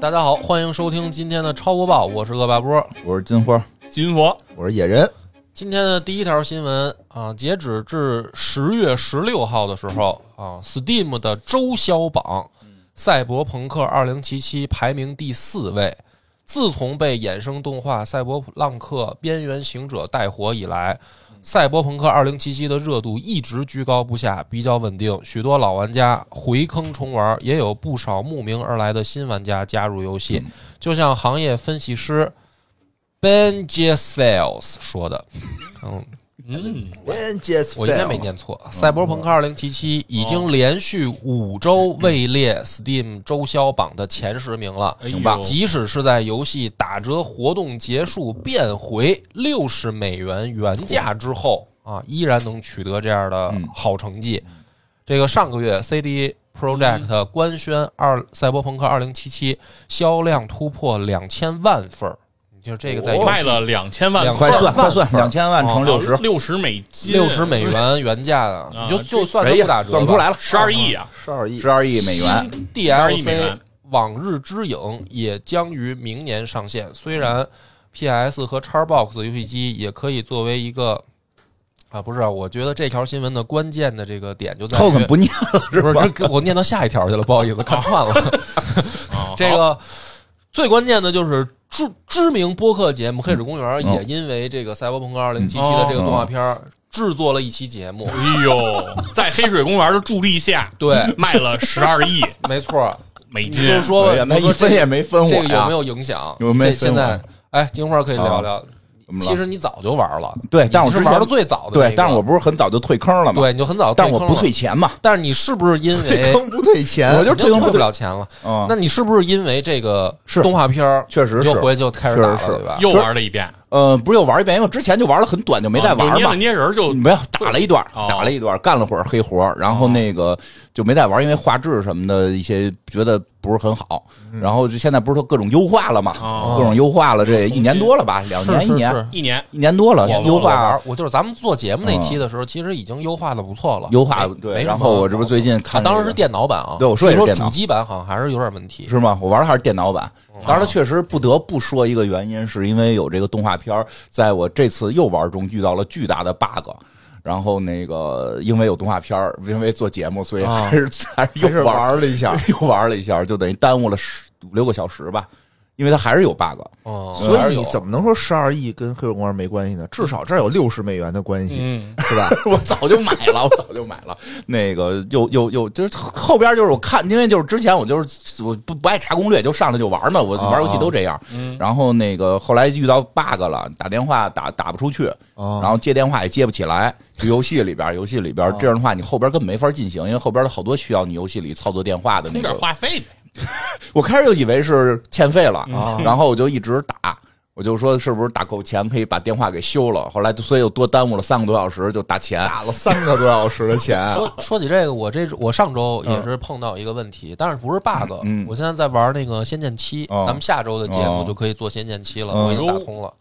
大家好，欢迎收听今天的超播报，我是恶霸波。我是金花，金佛，我是野人，今天的第一条新闻啊，截止至十月十六号的时候啊，Steam 的周销榜，《赛博朋克2077》排名第四位。自从被衍生动画《赛博浪客：边缘行者》带火以来，《赛博朋克2077》的热度一直居高不下，比较稳定。许多老玩家回坑重玩，也有不少慕名而来的新玩家加入游戏。就像行业分析师 Ben J. Sales 说的，嗯，嗯，我应该没念错。赛博朋克2077》已经连续五周位列 Steam 周销榜的前十名了。即使是在游戏打折活动结束变回六十美元原价之后啊，依然能取得这样的好成绩。这个上个月 CD Project 官宣二《赛博朋克2077》销量突破两千万份儿，你就这个在卖了两千万两快算万快算，两千万乘六十，六十美金，六十美元原价啊，啊你就就算不打折吧，算不出来了，十二亿啊！十二亿十二亿美元，新12亿美 DLC 元《往日之影》也将于明年上线。虽然 PS 和 Xbox 游戏机也可以作为一个啊，不是啊，我觉得这条新闻的关键的这个点就在于后面不念了是不是我念到下一条去了，不好意思，看串了。啊这个最关键的就是知知名播客节目《黑水公园》嗯也因为这个《赛博朋克2077》的这个动画片儿制作了一期节目。哎呦，在黑水公园的助力下，对，卖了十二亿 没错，美金，就是说那一分也没分我这个有没。有影响？有没有分我这现在，哎，金花可以聊聊。其实你早就玩了，对，但是我是玩的最早的那个，对但是我不是很早就退坑了嘛？对，你就很早，但我不退。钱嘛，但是你是不是因 为坑不退钱，我就退坑退不了钱了？嗯那，你是不是因为这个是动画片儿确实是，又回去就开始打了，确实是对吧？又玩了一遍，呃，不是又玩一遍，因为之前就玩了很短，就没再玩嘛捏了。捏人就没有打了一段，哦打了一段，干了会儿黑活，然后那个就没再玩，因为画质什么的一些觉得不是很好。然后就现在不是说各种优化了嘛，哦各种优化了，这一年多了吧，两年一年一年一年多了，优化我就是咱们做节目那期的时候，其实已经优化的不错了。优化对。然后我这不最近啊看，当时是电脑版啊，对我说也是电脑主机版好像还是有点问题。是吗？我玩的还是电脑版。哦当然，确实不得不说一个原因，是因为有这个动画片儿，在我这次又玩中遇到了巨大的 bug。然后那个，因为有动画片儿，因为做节目，所以啊还是、还是又玩玩了一下，又玩了一下，就等于耽误了十五六个小时吧，因为它还是有 bug。哦，所以你怎么能说十二亿跟黑水公园没关系呢？至少这儿有六十美元的关系，嗯，是吧？我早就买了，我早就买了。那个又又又就是后边就是我看，因为就是之前我就是我不不爱查攻略，就上来就玩嘛。我啊玩游戏都这样。然后那个后来遇到 bug 了，打电话打打不出去，啊然后接电话也接不起来。就游戏里边，游戏里边这样的话，你后边根本没法进行，因为后边的好多需要你游戏里操作电话的那充点个。话费呗。我开始就以为是欠费了，啊然后我就一直打。我就说是不是打够钱可以把电话给修了？后来就所以又多耽误了三个多小时，就打钱。打了三个多小时的钱，说说起这个，我这我上周也是碰到一个问题，但是不是 bug，、嗯我现在在玩那个《仙剑七》哦咱们下周的节目哦就可以做《仙剑七》了，嗯我已经打通了。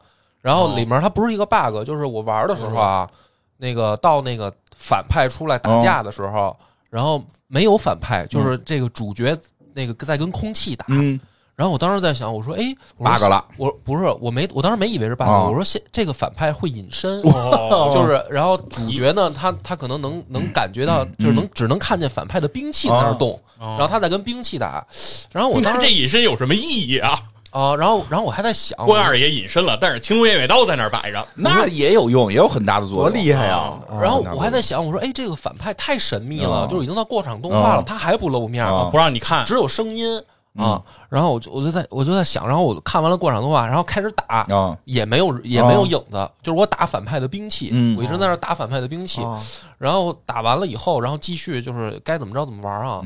然后里面它不是一个 bug，就是我玩的时候啊，那个到那个反派出来打架的时候，然后没有反派，就是这个主角那个在跟空气打。嗯然后我当时在想，我说，哎，bug 了。我不是我没我当时没以为是 bug，、哦我说现这个反派会隐身，哦 就是，然后主角呢，他他可能能能感觉到，就是能只能看见反派的兵器在那动，哦然后他在跟兵器打，然后我当时这隐身有什么意义啊？啊，然后然后我还在想，郭二爷隐身了，但是青龙偃月刀在那儿摆着。那也有用，也有很大的作用多。厉害呀！然后啊我还在想，我说，哎，这个反派太神秘了，哦就是已经到过场动画了，哦他还不露面哦啊，不让你看，只有声音啊。然后我就我就在我就在想，然后我看完了过场动画，然后开始打，啊，也没有也没有影子，就是我打反派的兵器，嗯我一直在那打反派的兵器，啊然后打完了以后，然后继续就是该怎么着怎么玩啊。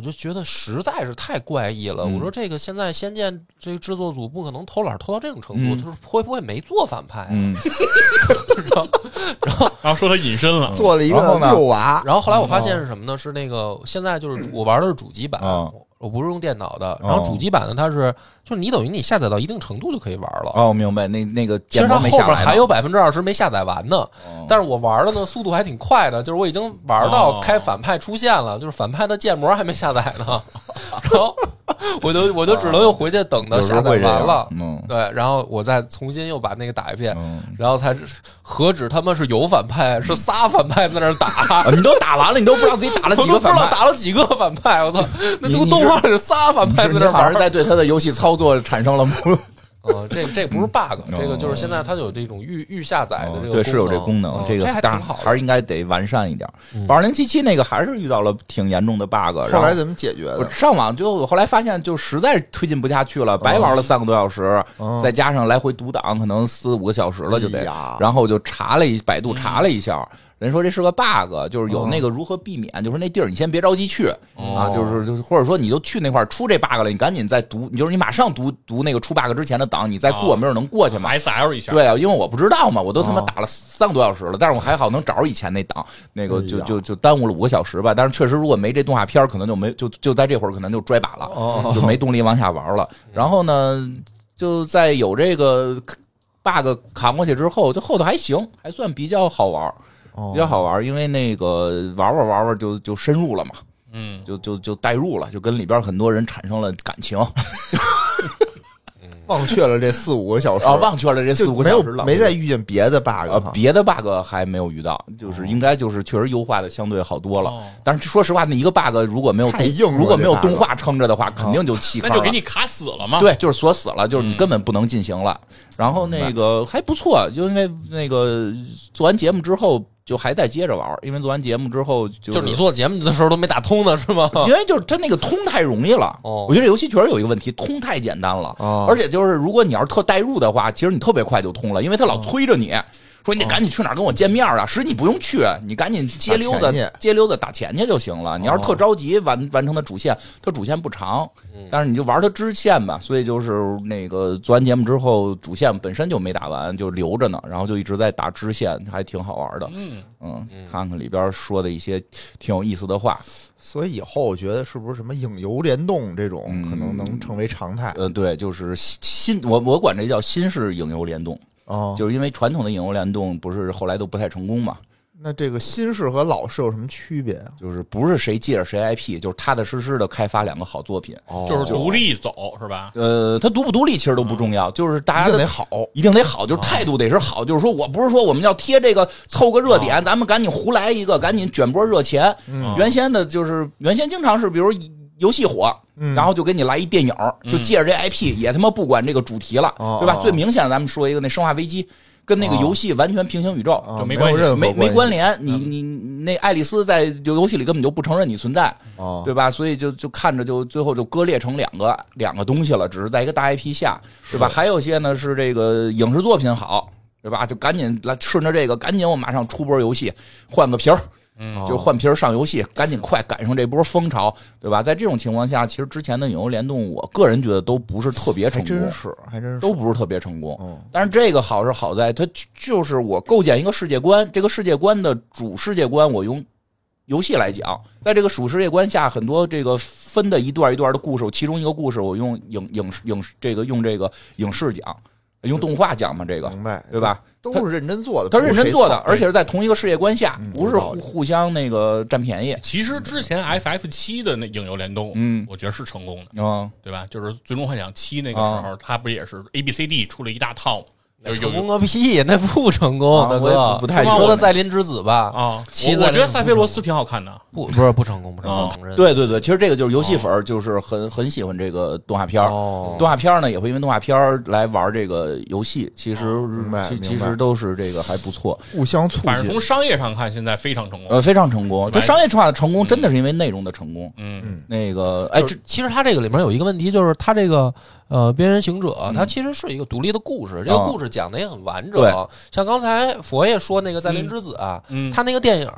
嗯我就觉得实在是太怪异了。嗯我说这个现在《仙剑》这个制作组不可能偷懒偷到这种程度，嗯就是会不会没做反派、啊？嗯，然后然后说他隐身了。做了一个然后呢六娃，然后后来我发现是什么呢？是那个现在就是我玩的是主机版，哦我不是用电脑的。然后主机版的，它是就是你等于你下载到一定程度就可以玩了。哦，明白，那那个其实它后面还有百分之二十没下载完呢，哦但是我玩的呢速度还挺快的，就是我已经玩到哦开反派出现了，就是反派的建模还没下载呢。然后我就我就只能又回去等到下载完了，嗯对，然后我再重新又把那个打一遍，嗯。然后才何止他妈是有反派，是仨反派在那打。啊你都打完了，你都不知道自己打了 我都不知道几个反派。打了几个反派，我操！那这个你你动画里是仨反派在你那儿玩好像在对他的游戏操作产生了不呃，这这不是 bug，这个就是哦现在它有这种预预下载的这个对，是有这功能，这这个还挺好。还是应该得完善一点嗯。二零七七那个还是遇到了挺严重的 bug，后后来怎么解决我的？上网就我后来发现就实在推进不下去了，白玩了三个多小时，哦再加上来回读档，可能四五个小时了就得哎。然后我就查了一百度查了一下，人说这是个 bug，就是有哦那个如何避免，就是那地儿你先别着急去哦啊，就是就是或者说你就去那块儿出这 bug 了，你赶紧再读，你就是你马上读读那个出 bug 之前的档，你再过哦没准能过去嘛。S L 一下，对啊，因为我不知道嘛，我都他妈哦打了三个多小时了，但是我还好能找着以前那档，那个就哎就就耽误了五个小时吧。但是确实，如果没这动画片，可能就没就就在这会儿可能就拽把了，哦就没动力往下玩了。然后呢，就在有这个 bug 扛过去之后，就后头还行，还算比较好玩，哦比较好玩，因为那个玩玩玩玩就就深入了嘛，嗯，就就就代入了，就跟里边很多人产生了感情 忘却了这四五个小时啊，忘却了这四五个小时了，没再遇见别的 bug 呃，别的 bug 还没有遇到，就是应该就是确实优化的相对好多了。哦但是说实话，那一个 bug 如果没有太硬如果没有动画撑着的话，肯定就弃坑。那就给你卡死了嘛。，对，就是锁死了，就是你嗯根本不能进行了。然后那个还不错，就因为那个做完节目之后，就还在接着玩，因为做完节目之后就就是你做节目的时候都没打通呢，是吗？因为就是它那个通太容易了。哦我觉得这游戏确实有一个问题，通太简单了。哦而且就是如果你要是特代入的话，其实你特别快就通了，因为他老催着你。说你得赶紧去哪儿跟我见面啊！实际你不用去，你赶紧街溜达打钱去街溜达打钱去就行了。你要是特着急完完成它主线，它主线不长，但是你就玩它支线吧。所以就是那个做完节目之后，主线本身就没打完，就留着呢，然后就一直在打支线，还挺好玩的。嗯，嗯，看看里边说的一些挺有意思的话。所以以后我觉得是不是什么影游联动这种嗯可能能成为常态？呃，对，就是新新，我我管这叫新式影游联动，哦，就是因为传统的影游联动不是后来都不太成功嘛，那这个新式和老式有什么区别啊？就是不是谁借着谁 IP，就是踏踏实实的开发两个好作品。哦就是独立走是吧？呃，他独不独立其实都不重要，就是大家一定得好。一定得好，就是态度得是好，就是说我不是说我们要贴这个凑个热点，咱们赶紧胡来一个，赶紧卷波热钱。嗯原先的就是原先经常是比如游戏火，嗯然后就给你来一电影，就借着这 IP 也他妈不管这个主题了，哦对吧？哦最明显的咱们说一个那《生化危机》。跟那个游戏完全平行宇宙，啊就没关系没有任何没没关联。你你你那爱丽丝在游戏里根本就不承认你存在，哦，对吧？所以就就看着就最后就割裂成两个两个东西了，只是在一个大 IP 下，对吧？还有些呢是这个影视作品好，对吧？就赶紧来顺着这个，赶紧我马上出波游戏，换个皮儿。嗯就换皮儿上游戏，赶紧快赶上这波风潮，对吧？在这种情况下，其实之前的影游联动，我个人觉得都不是特别成功，真是，还真是。都不是特别成功。嗯但是这个好是好在它就是我构建一个世界观，这个世界观的主世界观，我用游戏来讲，在这个主世界观下，很多这个分的一段一段的故事，其中一个故事我用影影影这个用这个影视讲，用动画讲嘛，这个明白对？吧？都是认真做的，他是认真做的，而且是在同一个世界观下嗯，不是互相那个占便宜。其实之前 FF 七的那影游联动，嗯我觉得是成功的，嗯，对吧？就是《最终幻想七》那个时候，它不也是 A B C D 出了一大套吗？有有成功个屁，那不成功，大啊我也哥。不不太说的在林之子吧，啊，我我觉得塞菲罗斯挺好看的，不不是不成功，不成哦功，承认。对对对，其实这个就是游戏粉儿，就是很很喜欢这个动画片儿。哦动画片儿呢也会因为动画片儿来玩这个游戏，其实明白明白其其实都是这个还不错，互相促进反正从。商业上看，现在非常成功。呃，非常成功。它商业化的成功真的是因为内容的成功。嗯，那个，哎，其实它这个里面有一个问题，就是它这个呃《边缘行者》，它其实是一个独立的故事，这个啊。故事讲的也很完整。对。像刚才佛爷说那个《在林之子》啊，嗯。他那个电影，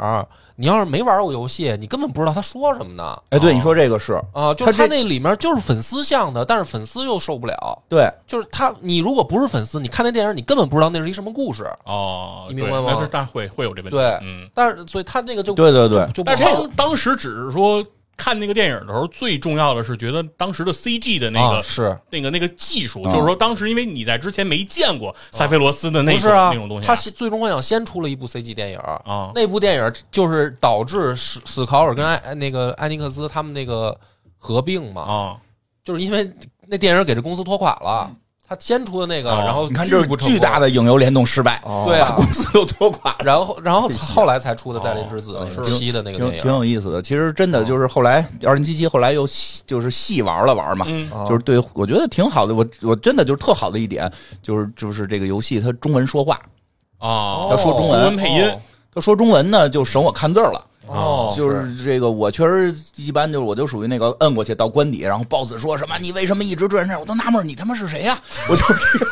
你要是没玩过游戏，你根本不知道他说什么呢。哎，对你说这个是。啊，就他那里面就是粉丝向的，但是粉丝又受不了。对，就是他，你如果不是粉丝，你看那电影，你根本不知道那是一什么故事。哦，你明白吗？但是大会会有这问题。对。嗯，但是，所以他那个就对对对。就但是当时只是说看那个电影的时候，最重要的是觉得当时的 CG 的那个、啊是。那个那个技术，啊就是说当时因为你在之前没见过塞菲罗斯的那种、那种东？西他最终幻想先出了一部 CG 电影。啊。那部电影就是导致史史考尔跟艾那个艾尼克斯他们那个合并嘛，啊，就是因为那电影给这公司拖垮了，他先出的那个，哦然后你看这是巨大的影游联动失败，哦对啊。公司都拖垮。然后然后后来才出的《再临之子》七的那个挺挺电影，有意思的，其实真的就是后来二零七七后来又细就是细玩了玩嘛，就是对我觉得挺好的。我我真的就是特好的一点，就是就是这个游戏它中文说话，啊，他说中文。中文配音。哦。他说中文呢就省我看字儿了。哦，就是这个，我确实一般就是我就属于那个摁过去到关底，然后 BOSS 说什么你为什么一直转身，我都纳闷你他妈是谁呀、我就这个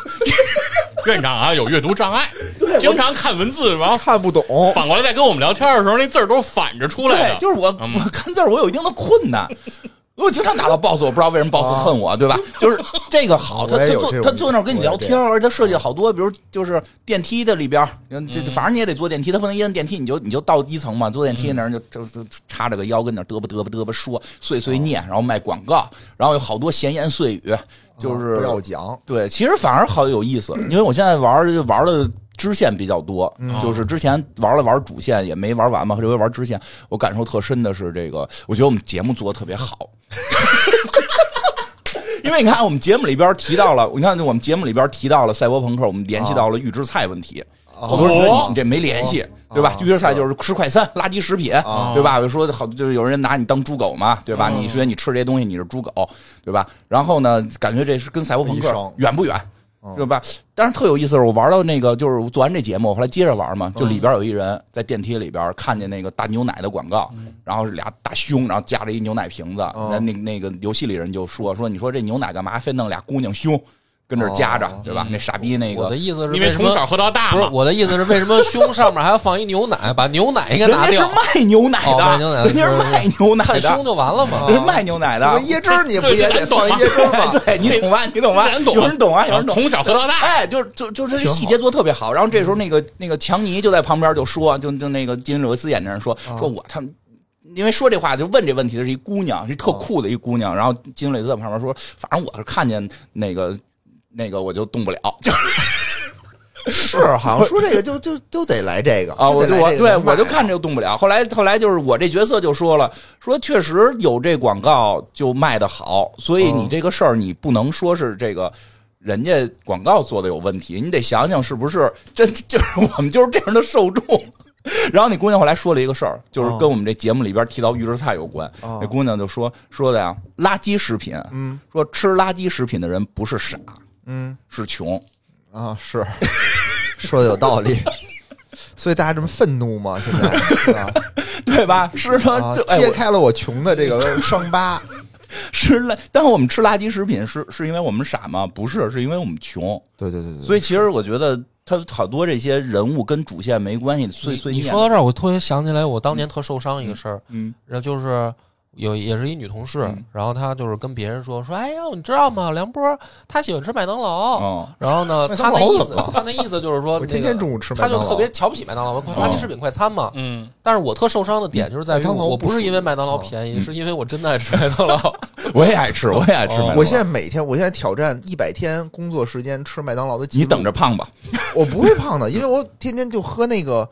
院长啊有阅读障碍，经常看文字，然 后看不懂，反过来再跟我们聊天的时候，那字儿都是反着出来对，的。就是我嗯我看字儿我有一定的困难。我经常打到 BOSS，我不知道为什么 BOSS 恨我，对吧？就是这个好，他他坐他坐那儿跟你聊天，而且他设计好多，比如就是电梯的里边反正你也得坐电梯，他不能一摁电梯你就你就到一层嘛，坐电梯那人就就就插着个腰跟那嘚啵嘚啵嘚啵说碎碎念，然后卖广告，然后有好多闲言碎语，就是不要讲，对，其实反而好有意思，因为我现在玩就玩的支线比较多，就是之前玩了玩主线也没玩完嘛，这回玩支线，我感受特深的是这个，我觉得我们节目做的特别好。因为你看，我们节目里边提到了，你看我们节目里边提到了赛博朋克，我们联系到了预制菜问题。好多人觉得你你这没联系，对吧？预制菜就是吃快餐、垃圾食品，对吧？我说好，就是有人拿你当猪狗嘛，对吧？你觉得你吃这些东西你是猪狗，对吧？然后呢，感觉这是跟赛博朋克远不远？对吧？但是特有意思的是，我玩到那个就是做完这节目，我后来接着玩嘛，就里边有一人在电梯里边看见那个大牛奶的广告，然后是俩大胸，然后夹着一牛奶瓶子，那那那个游戏里人就说说，你说这牛奶干嘛？非弄俩姑娘胸跟这儿夹着，对吧？那傻逼那个。我的意思是因为从小喝到大不是嘛，我的意思是，为什么胸上面还要放一牛奶？把牛奶应该人家是拿掉，卖牛奶的，哦卖牛奶的人家是卖牛奶看胸的，就完了嘛。人家卖牛奶的。椰汁你不也得放一椰汁吗？对你懂吧？你懂吧？有人懂啊，有人懂。从小喝到大。哎，就就就这个细节做得特别好。然后这时候那个那个强尼就在旁边就说，就就那个金·柳维斯演的人说，说我他们。因为说这话就问这问题的是一姑娘，是一特酷的一姑娘。然后金·柳维斯在旁边说，反正我是看见那个那个我就动不了，就 是好像说这个就就都得来这个啊，我对我就看这个动不了。后来后来就是我这角色就说了，说确实有这广告就卖的好，所以你这个事儿你不能说是这个。人家广告做的有问题，你得想想是不是真 就是我们就是这样的受众。然后那姑娘后来说了一个事儿，就是跟我们这节目里边提到预制菜有关。哦那姑娘就说说的呀，垃圾食品，嗯说吃垃圾食品的人不是傻，嗯是穷。啊，是 说的有道理，所以大家这么愤怒吗？现在是吧？对吧？是说，啊就，揭开了我穷的这个伤疤。是垃，但我们吃垃圾食品是是因为我们傻吗？不是，是因为我们穷。对对对对，所以其实我觉得他好多这些人物跟主线没关系，碎碎念。你说到这儿，我突然想起来，我当年特受伤一个事儿，嗯然后就是有也是一女同事嗯，然后她就是跟别人说说，哎呦，你知道吗？梁波他喜欢吃麦当劳，哦，然后呢，麦当劳他那意思怎么了，他那意思就是说，我天天中午吃麦他当劳，就特别瞧不起麦当劳，垃圾食品快餐嘛。嗯，但是我特受伤的点就是在于，麦当劳我不是因为麦当劳哦便宜，嗯是因为我真的爱吃麦当劳。我也爱吃，我也爱吃麦当劳。我现在每天，我现在挑战一百天工作时间吃麦当劳的记录。你等着，胖吧。我不会胖的，因为我天天就喝那个，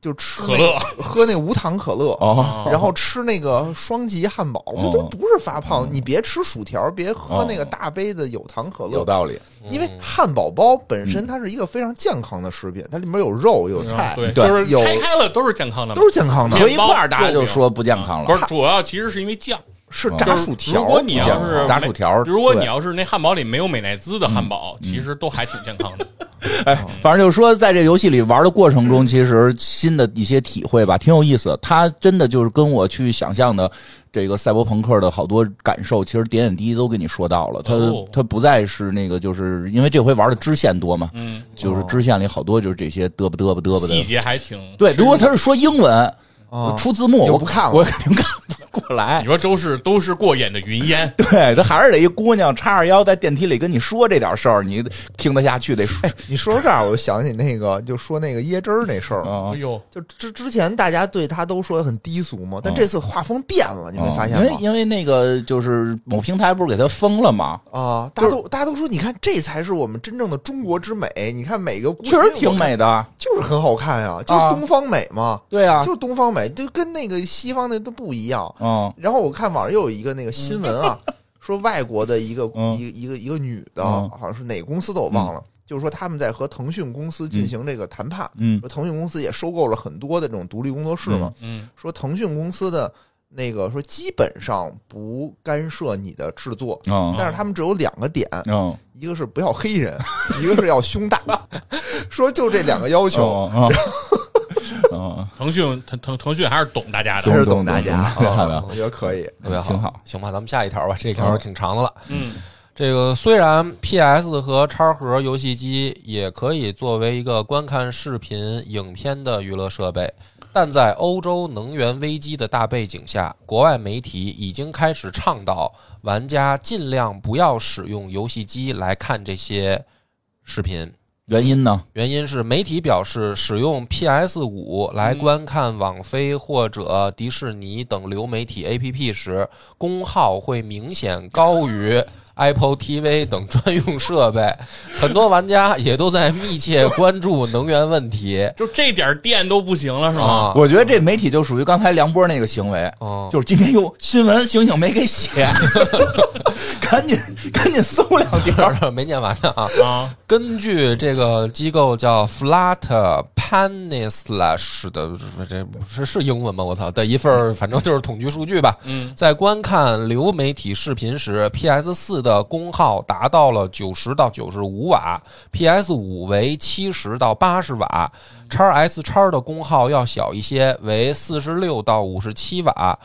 就吃可乐 喝那个无糖可乐，哦，然后吃那个双极汉堡，这都不是发胖。你别吃薯条，别喝那个大杯的有糖可乐，有道理。因为汉堡包本身它是一个非常健康的食品，它里面有肉有菜，就是有拆开了都是健康的嘛，都是健康的合。一块儿，大家就说不健康了。不是，主要其实是因为酱。是炸薯条，如果你要是炸薯条如果你要是那汉堡里没有美乃滋的汉堡，其实都还挺健康的。哎，反正就是说，在这游戏里玩的过程中，其实新的一些体会吧，挺有意思。它真的就是跟我去想象的这个赛博朋克的好多感受，其实点点滴滴都跟你说到了。它哦它不再是那个，就是因为这回玩的支线多嘛，嗯，就是支线里好多就是这些嘚啵嘚啵嘚啵细。节还挺对，如果他是说英文，啊出字幕，我不看了我肯定看不过来你。说都是都是过眼的云烟，对，他还是得一姑娘叉着腰在电梯里跟你说这点事儿，你听得下去，得说。你说到这儿，我就想起那个，就说那个椰汁儿那事儿。啊哎呦，就之之前大家对他都说很低俗嘛，但嗯这次画风变了，你没发现吗？因为因为那个就是某平台不是给他封了吗？啊，大家都大家都说，你看这才是我们真正的中国之美。你看每个姑确实挺美，的。就是很好看呀，就是啊东方美嘛，对啊，就是东方美。美，就跟那个西方那都不一样。嗯。然后我看网上又有一个那个新闻啊，说外国的一个嗯一个一个一个女的，嗯好像是哪个公司的我忘了，就是说他们在和腾讯公司进行这个谈判，嗯说腾讯公司也收购了很多的这种独立工作室嘛，嗯说腾讯公司的那个说基本上不干涉你的制作，嗯。但是他们只有两个点，嗯，一个是不要黑人，一个是要胸大，说就这两个要求，嗯 嗯，腾讯腾腾腾讯还是懂大家的，还，是懂大家我觉得可以。特别好，挺好。行吧，咱们下一条吧，这条挺长的了。嗯这个虽然 PS 和叉盒游戏机也可以作为一个观看视频、影片的娱乐设备，但在欧洲能源危机的大背景下，国外媒体已经开始倡导玩家尽量不要使用游戏机来看这些视频。原因呢？原因是媒体表示，使用 PS 五来观看网飞或者迪士尼等流媒体 APP 时，功耗会明显高于 Apple TV 等专用设备。很多玩家也都在密切关注能源问题。就这点电都不行了是吗？啊，我觉得这媒体就属于刚才梁波那个行为，哦就是今天又新闻，醒醒没给写，赶紧赶紧搜两条。没念完呢啊。啊，根据这个机构叫 Flat Peninsula 的，这是是英文吗？我操的一份儿，反正就是统计数据吧。嗯在观看流媒体视频时，PS 四的功耗达到了九十到九十五瓦，PS 五为七十到八十瓦，x S 叉的功耗要小一些，为四十六到五十七瓦。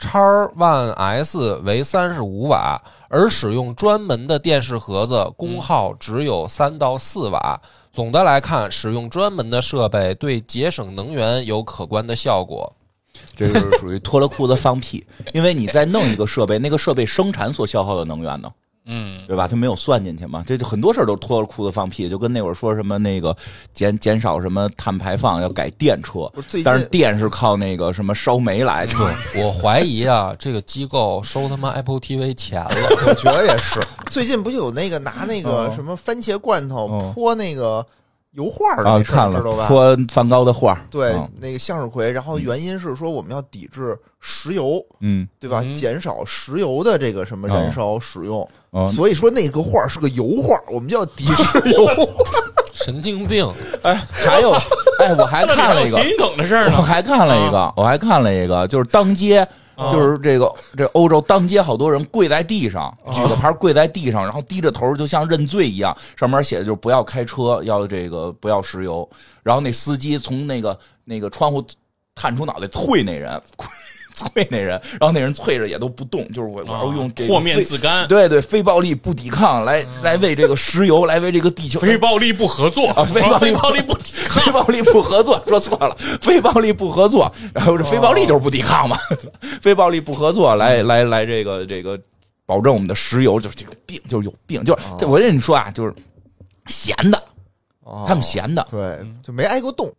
x One S 为三十五瓦，而使用专门的电视盒子功耗只有三到四瓦。总的来看，使用专门的设备对节省能源有可观的效果。这就是属于脱了裤子放屁，因为你再弄一个设备，那个设备生产所消耗的能源呢，嗯对吧？他没有算进去嘛，这就很多事儿都脱了裤子放屁，就跟那会儿说什么那个减减少什么碳排放，要改电车不是，但是电是靠那个什么烧煤来的，我怀疑啊，这个机构收他妈 Apple TV 钱了。我觉得也是。最近不就有那个拿那个嗯什么番茄罐头嗯泼那个油画的啊，那事儿，看了知道吧？泼梵高的画，对嗯，那个向日葵，然后原因是说我们要抵制石油，嗯对吧？嗯减少石油的这个什么燃烧使用，嗯，所以说那个画是个油画，我们就要抵制 油。神经病！哎，还有，哎，我还 看了一个还有谐，音梗的事儿呢。我还看了一个，我还看了一个，就是当街，啊就是这个这欧洲当街，好多人跪在地上，举个牌跪在地上，然后低着头，就像认罪一样，上面写的就是不要开车，要这个不要石油。然后那司机从那个那个窗户探出脑袋啐那人，啐那人，然后那人啐着也都不动，就是我我要用这个和面自干，对对，非暴力不抵抗，来来为这个石油，来为这个地球，非暴力不合作啊非暴力非暴力不抵抗。非暴力不合作，说错了，非暴力不合作，然后这非暴力就是不抵抗嘛，非暴力不合作，来来来，这个这个保证我们的石油，就是这个病就是有病，就是这我跟你说啊，就是闲的，他们闲的，对，就没挨过冻，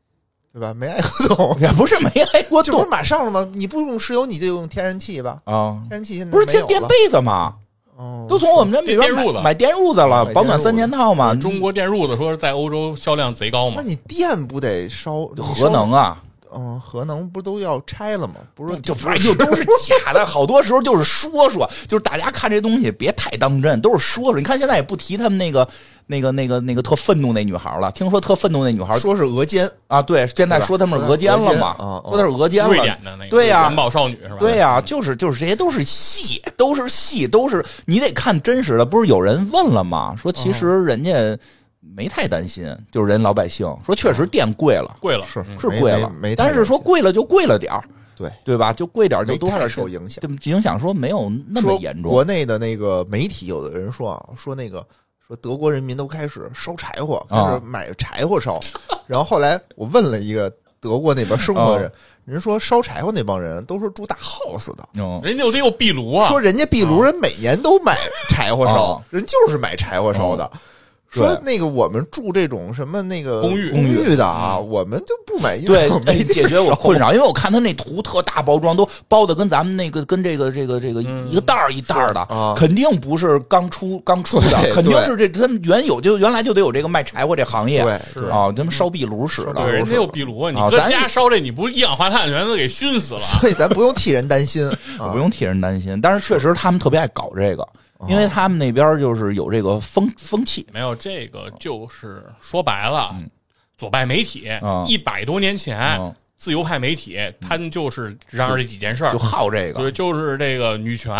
对吧？没挨过冻，也不是没挨过冻这不是马上了吗？你不用石油，你就用天然气吧。啊，天然气现在不是电被子吗？哦都从我们这里边买买电褥子了，保暖三件套嘛，中国电褥子说是在欧洲销量贼高嘛，那你电不得烧？核能啊。嗯，核能不都要拆了吗？不是，就反正就都是假的，好多时候就是说说，就是大家看这东西别太当真，都是说说。你看现在也不提他们那个那个那个那个特愤怒那女孩了，听说特愤怒那女孩说是俄奸，啊，对，现在说他们是俄奸了嘛，啊，说他是俄奸了瑞典。的那个对呀环保少女是吧？对呀、就是就是这些都是戏，都是戏，都是你得看真实的。不是有人问了吗？说其实人家没太担心，就是人老百姓说确实电贵了，贵了是是贵了没但是说贵了就贵了点儿，对对吧？就贵点儿就多少受影响。就影响说没有那么严重国。内的那个媒体，有的人说啊，说那个说德国人民都开始烧柴火，开啊始买柴火烧。然后后来我问了一个德国那边生活人，人说烧柴火那帮人都是住大 house 的，嗯，人家有得有壁炉啊，说人家壁炉人每年都买柴火烧啊，人就是买柴火烧的。说那个我们住这种什么那个公寓。公寓的啊，我们就不买，因为对我，没解决我困扰，因为我看他那图特大包装，都包的跟咱们那个跟这个这个这个一个袋儿一袋儿的，啊。肯定不是刚出 刚出的，肯定是这他们原有就原来就得有这个卖柴火这行业，对是。啊，他们烧壁炉使对，的，人家有壁炉啊，你搁家烧这，你不一氧化碳全都给熏死了。所以咱不用替人担心 啊。不。用替人担心。但是确实他们特别爱搞这个，因为他们那边就是有这个风风气，没有这个，就是说白了，左派媒体嗯一百多年前嗯，自由派媒体，他们就是嚷嚷这几件事儿。就，好这对，个。就是这个女权，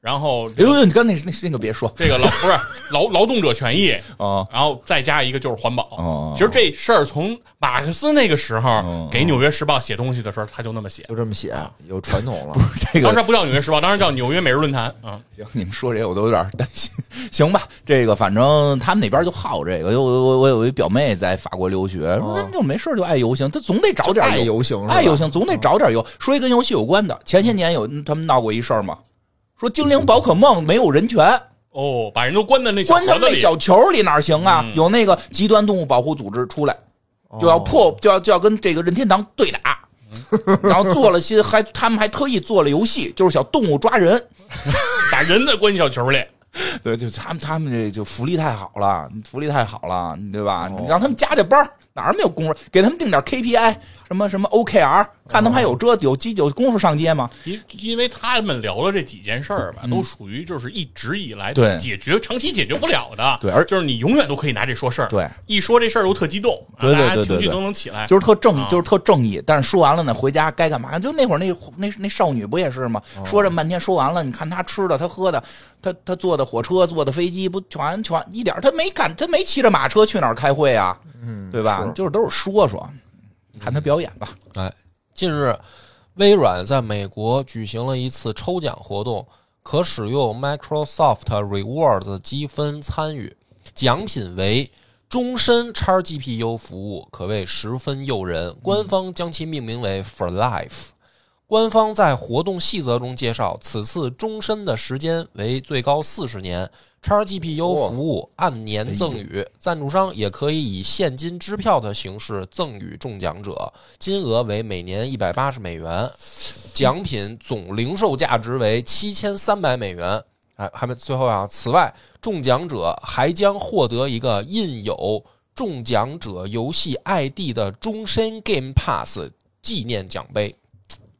然后哎呦，你刚那那那个别说这个劳 不是劳劳动者权益，啊，然后再加一个就是环保。哦其实这事儿从马克思那个时候哦给《纽约时报》写东西的时候，他就那么写。就这么写，有传统了。不是这个 当时不叫《纽约时报》，当时叫《纽约每日论坛》啊。行，你们说这个我都有点担心。行吧，这个反正他们那边就好这个。有我我我有一表妹在法国留学，说他们就没事就爱游行，他总得找点爱游行爱游行总得找点游。说一跟游戏有关的，前些年有他们闹过一事儿嘛，说精灵宝可梦没有人权，哦，把人都关在那小关他们那小球里哪行啊？嗯有那个极端动物保护组织出来，就要破，就要就要跟这个任天堂对打。然后做了些，还他们还特意做了游戏，就是小动物抓人。把人再关小球里。对，就他们他们这就福利太好了，福利太好了，对吧？你让他们加加班儿哪儿没有工夫？给他们定点 KPI，什么什么 OKR，看他们还有这有机有功夫上街吗？因因为他们聊的这几件事儿吧，都属于就是一直以来嗯对解决长期解决不了的，对而就是你永远都可以拿这说事儿，对，一说这事儿又特激动，啊对对大家情绪对对对都能起来，就是特正，啊就是特正义。但是说完了呢，回家该干嘛？就那会儿那那那少女不也是吗？说这半天，说完了，你看她吃的，她喝的，她她坐的火车，坐的飞机，不全全一点，她没赶，她没骑着马车去哪儿开会啊？嗯，对吧？就是都是说说，看他表演吧。哎，近日，微软在美国举行了一次抽奖活动，可使用 Microsoft Rewards 积分参与，奖品为终身 XGPU 服务，可谓十分诱人。官方将其命名为 For Life。官方在活动细则中介绍，此次终身的时间为最高四十年，XGPU 服务按年赠与，赞助商也可以以现金支票的形式赠与中奖者，金额为每年一百八十美元，奖品总零售价值为七千三百美元。哎，还没最后啊！此外，中奖者还将获得一个印有中奖者游戏 ID 的终身 Game Pass 纪念奖杯。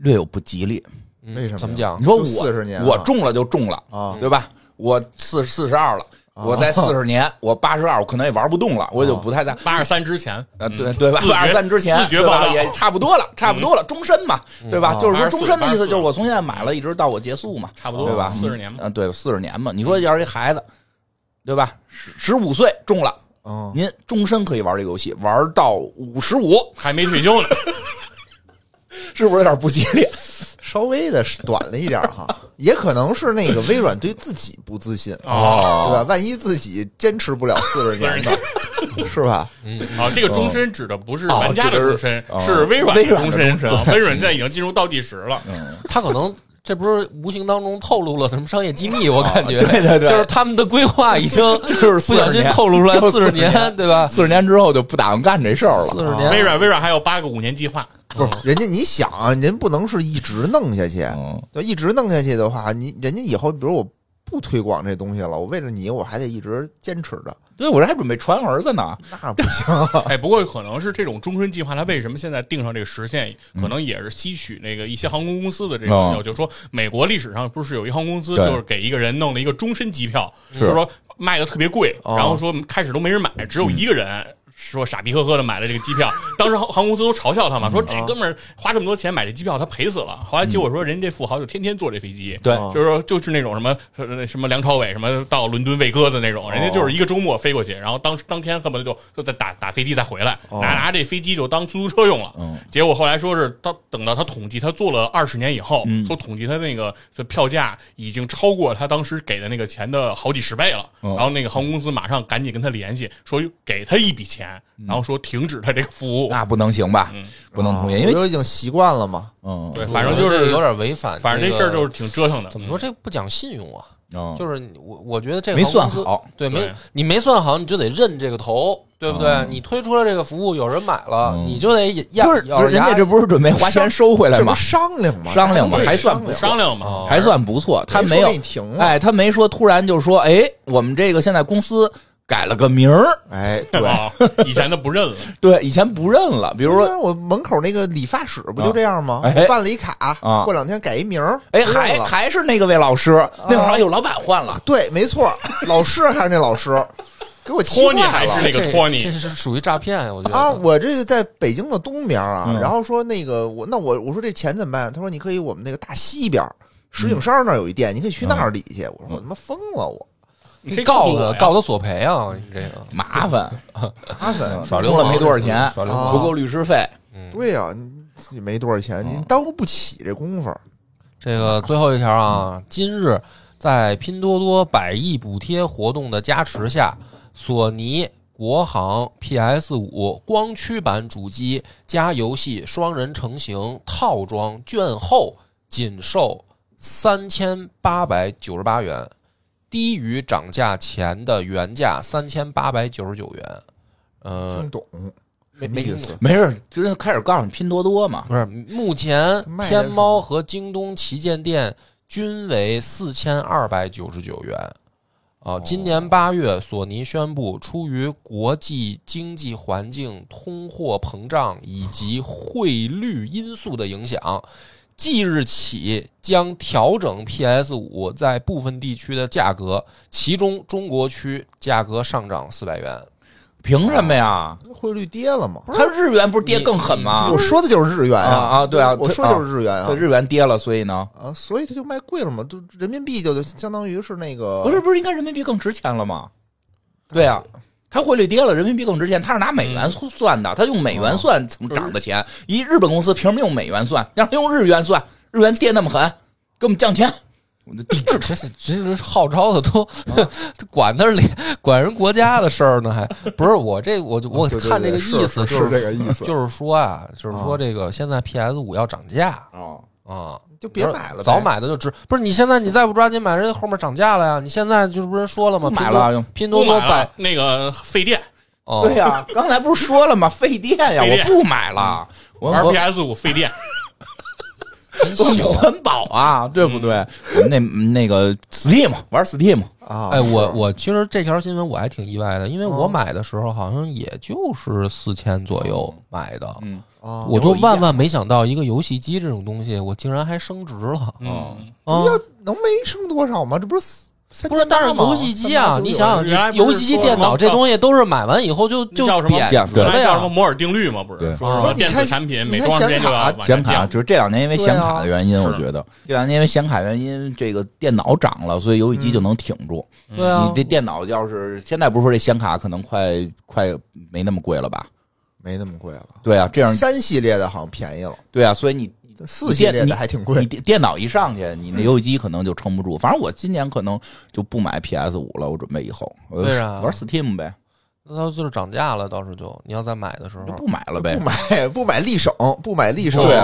略有不吉利。嗯为什么怎么讲你？说四十年啊我中了就中了啊对吧？我四四十二了，啊我在四十年，我八十二，我可能也玩不动了，我就不太在。八十三之前，啊，对对吧？八十三之前，自觉对吧？也差不多了，差不多了，终身嘛，对吧？啊就是说终身的意思，就是我从现在买了，一直到我结束嘛，差不多对吧？四十年嘛。嗯，对，四十年嘛。你说要是一孩子，对吧？十十五岁中了，嗯，您终身可以玩这个游戏，玩到五十五，还没退休呢，是不是有点不吉利？稍微的短了一点哈，也可能是那个微软对自己不自信，哦对吧？万一自己坚持不了四十年呢，是吧？啊，这个终身指的不是玩家的终身哦，是微软的终身啊微软现在已经进入倒计时了。他可能这不是无形当中透露了什么商业机密？我感觉，对对对就是他们的规划已经 就是不小心透露出来就是40四十年，对吧？四十年之后就不打算干这事儿了。四十年，微软微软还有八个五年计划，不是，人家你想啊，您不能是一直弄下去，就，一直弄下去的话，你人家以后比如我不推广这东西了，我为了你，我还得一直坚持着，对我这还准备传儿子呢。那不行。哎，不过可能是这种终身计划，它为什么现在定上这个时限，可能也是吸取那个一些航空公司的这个哦要求。说美国历史上不是有一航空公司，就是给一个人弄了一个终身机票，就是说卖的特别贵，哦然后说开始都没人买，只有一个人。说傻逼呵呵的买了这个机票，当时航航空公司都嘲笑他嘛，说这哥们儿花这么多钱买这机票，他赔死了。后来结果说，人家这富豪就天天坐这飞机，对哦就是说就是那种什么呃什么梁朝伟什么到伦敦喂鸽子那种，人家就是一个周末飞过去，然后当当天恨不得就就再打打飞机再回来，哦拿拿这飞机就当出租车用了。嗯结果后来说是他等到他统计他坐了二十年以后，嗯说统计他那个这票价已经超过他当时给的那个钱的好几十倍了。嗯然后那个航空公司马上赶紧跟他联系，说给他一笔钱，嗯然后说停止他这个服务。那不能行吧？不能同意，因为我都已经习惯了嘛。嗯，对，反正就是有点违反。反正这事儿就是挺折腾的。怎么说？这不讲信用啊？嗯，就是我我觉得这个没算好，对，没你没算好，你就得认这个头，对不对？嗯你推出了这个服务，有人买了，嗯你就得压就是人家这不是准备花钱收回来吗？商量嘛？商量嘛还算不商量商量嘛哦，还算不错，他没有哎，他没说突然就说，哎，我们这个现在公司改了个名儿，哎，对。啊，以前的不认了，对，以前不认了，比如说，我门口那个理发室不就这样吗？哎办了一卡，啊。过两天改一名儿，哎，还还是那个位老师，那会儿有，老板换了，对，没错，老师还是那老师，给我气托尼。还是那个托尼这是属于诈骗，我觉得。啊，我这个在北京的东边啊，嗯。然后说那个我那我我说这钱怎么办？他说你可以我们那个大西边石景山那儿有一店，你可以去那儿理去。我说我他妈疯了，我你告诉他告他索赔啊！你这个 麻烦，麻烦。耍流氓没多少钱，耍流啊氓不够律师费，嗯，对呀、你自己没多少钱，您耽误不起这功夫。这个最后一条啊，今日在拼多多百亿补贴活动的加持下，索尼国行 PS 五光驱版主机加游戏双人成型套装券后仅售三千八百九十八元，低于涨价前的原价三千八百九十九元。呃听，懂没意思？没事，就是开始告诉你拼多多嘛，不是，目前天猫和京东旗舰店均为四千二百九十九元。啊，今年八月，索尼宣布，出于国际经济环境、通货膨胀以及汇率因素的影响，即日起将调整 PS 五在部分地区的价格，其中中国区价格上涨四百元。凭什么呀？汇率跌了吗？它日元不是跌更狠吗我？说的就是日元啊啊对啊我说的就是日元啊对日元跌了，所以呢，啊，所以它就卖贵了嘛，就人民币就相当于是那个不是不是应该人民币更值钱了吗？对啊，它汇率跌了，人民币更值钱。它是拿美元算的，它用美元算怎么涨的钱？一日本公司凭什么用美元算？让他用日元算，日元跌那么狠，给我们降钱，我就抵制他。这是这是号召的都，这 管他里管人国家的事儿呢，还不是我这我我看这个对意思是是这个意思，就是说啊，就是说啊这个现在 PS 五要涨价啊，啊，就别买了，早买的就值，不是你现在你再不抓紧买，人家后面涨价了呀，你现在就是不是说了吗？买了。拼多多百买那个费电哦，对呀、刚才不是说了吗？费电呀，电我不买了，我玩 PS 五费电，环保啊，对不对？我们那那个 Steam 玩 Steam，啊，哎，我我其实这条新闻我还挺意外的，因为我哦买的时候好像也就是四千左右买的，嗯，啊，我就万万没想到一个游戏机这种东西，我竟然还升值了。嗯，啊！要能没升多少吗？这不是三不是，但是游戏机啊，你想原来想，游戏机、电脑这东西都是买完以后就就叫什么？贬值对了呀叫什么。摩尔定律嘛？不对。是说什么电子产品每多长时间就要显卡？就是这两年因为显卡的原因，我觉得。这两年因为显卡原因，这个电脑涨了，所以游戏机就能挺住。对啊。你，这电脑要是现在不是说这显卡可能快快没那么贵了吧？没那么贵了，对啊，这样三系列的好像便宜了，对啊，所以你四系列的还挺你贵。电电脑一上去，你那游戏机可能就撑不住。反正我今年可能就不买 PS 五了，我准备以后。玩 Steam 呗，那它就是涨价了，到时候就你要再买的时候就，不买了呗不。买不买立省，不买立省，对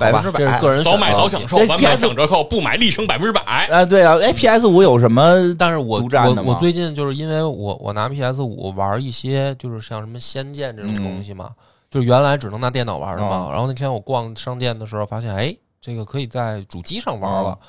百分之百个人早买早享受，这晚买 PS 享折扣，不买立省百分之百。哎，对啊，哎，PS 五有什么？但是我我我最近就是因为我我拿 PS 五玩一些就是像什么《仙剑》这种东西嘛，就是原来只能拿电脑玩的嘛。嗯然后那天我逛商店的时候发现，哎，这个可以在主机上玩了，嗯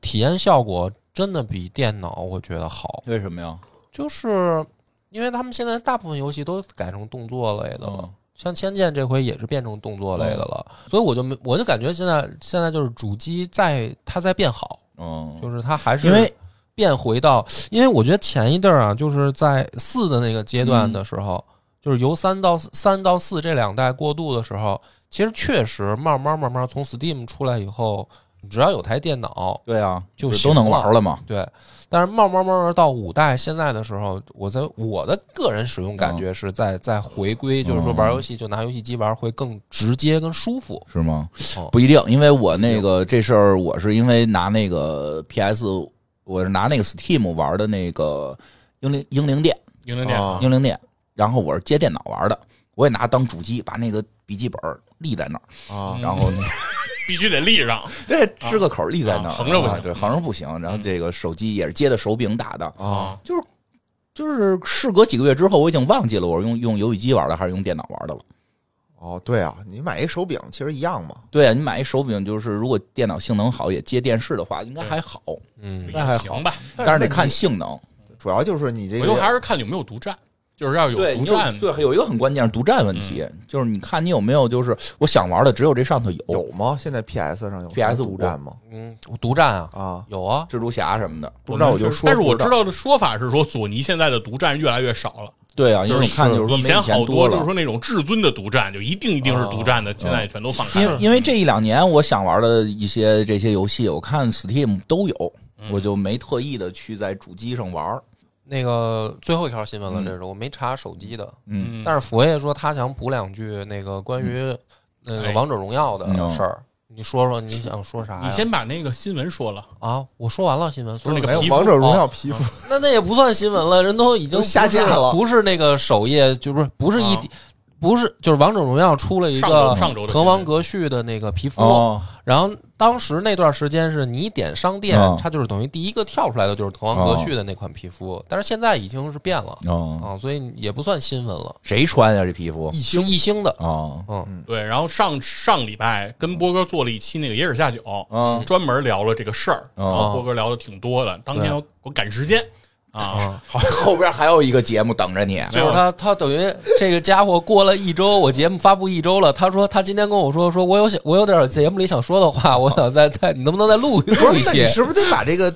体验效果真的比电脑我觉得好，为什么呀？就是因为他们现在大部分游戏都改成动作类的了。嗯像《仙剑》这回也是变成动作类的了，所以我就没，我就感觉现在现在就是主机在它在变好，嗯，就是它还是因为变回到，因为我觉得前一阵儿啊，就是在四的那个阶段嗯的时候，就是由三到三到四这两代过渡的时候，其实确实慢慢慢慢从 Steam 出来以后，只要有台电脑，对啊，就都能玩了嘛。对。但是慢慢慢慢到五代现在的时候，我在我的个人使用感觉是在在回归，就是说玩游戏就拿游戏机玩会更直接跟舒服。是吗？哦？不一定，因为我那个这事儿，我是因为拿那个 PS，我是拿那个 Steam 玩的那个英灵英灵殿，英灵殿。啊英灵殿，然后我是接电脑玩的，我也拿当主机，把那个笔记本立在那儿，啊然后那必须得立上。对，支个口立在那儿，啊横着不行啊对，横着不行。然后这个手机也是接的手柄打的，啊，就是就是事隔几个月之后，我已经忘记了我是用用游戏机玩的还是用电脑玩的了。哦，对啊，你买一手柄其实一样嘛。对啊，你买一手柄，就是如果电脑性能好，也接电视的话，应该还好，嗯那还好行吧，但是得看性能。主要就是你这回头还是看有没有独占，就是要有对，你有独占。对，有一个很关键是独占问题，就是你看你有没有，就是我想玩的只有这上头有有吗？现在 PS 上有 PS 独占吗？嗯，独占啊，啊，有啊，蜘蛛侠什么的。不知道我就说，但是我知道的说法是说，索尼现在的独占越来越少了。对啊，因为你看就是说以前好多了就是。说那种至尊的独占，就一定一定是独占的，现在全都放开了。因为因为这一两年我想玩的一些这些游戏，我看 Steam 都有，我就没特意的去在主机上玩。那个最后一条新闻了，嗯。这是我没查手机的，嗯，嗯，但是佛爷说他想补两句那个关于那个哎。王者荣耀的嗯。事儿，你说说你想说啥？你先把那个新闻说了，啊，我说完了新闻，所以没有就是那个皮肤王者荣耀皮肤那那也不算新闻了，人都已经都下架了不是那个首页，就不是不是一啊，不是就是王者荣耀出了一个上周滕王阁序的那个皮肤，哦，然后当时那段时间是你点商店，嗯。它就是等于第一个跳出来的就是滕王阁序的那款皮肤，但是现在已经是变了。哦，啊，所以也不算新闻了，谁穿呀？这皮肤？是一星。一星的，哦，嗯。对，然后上上礼拜跟波哥做了一期那个野史下酒，嗯。专门聊了这个事儿，哦然后波哥聊的挺多的。当天我我赶时间啊，后边还有一个节目等着你。就是他他等于这个家伙过了一周，我节目发布一周了，他说他今天跟我说说我有想我有点节目里想说的话，我想再再你能不能再录不录一是，那你期？是不是得把这个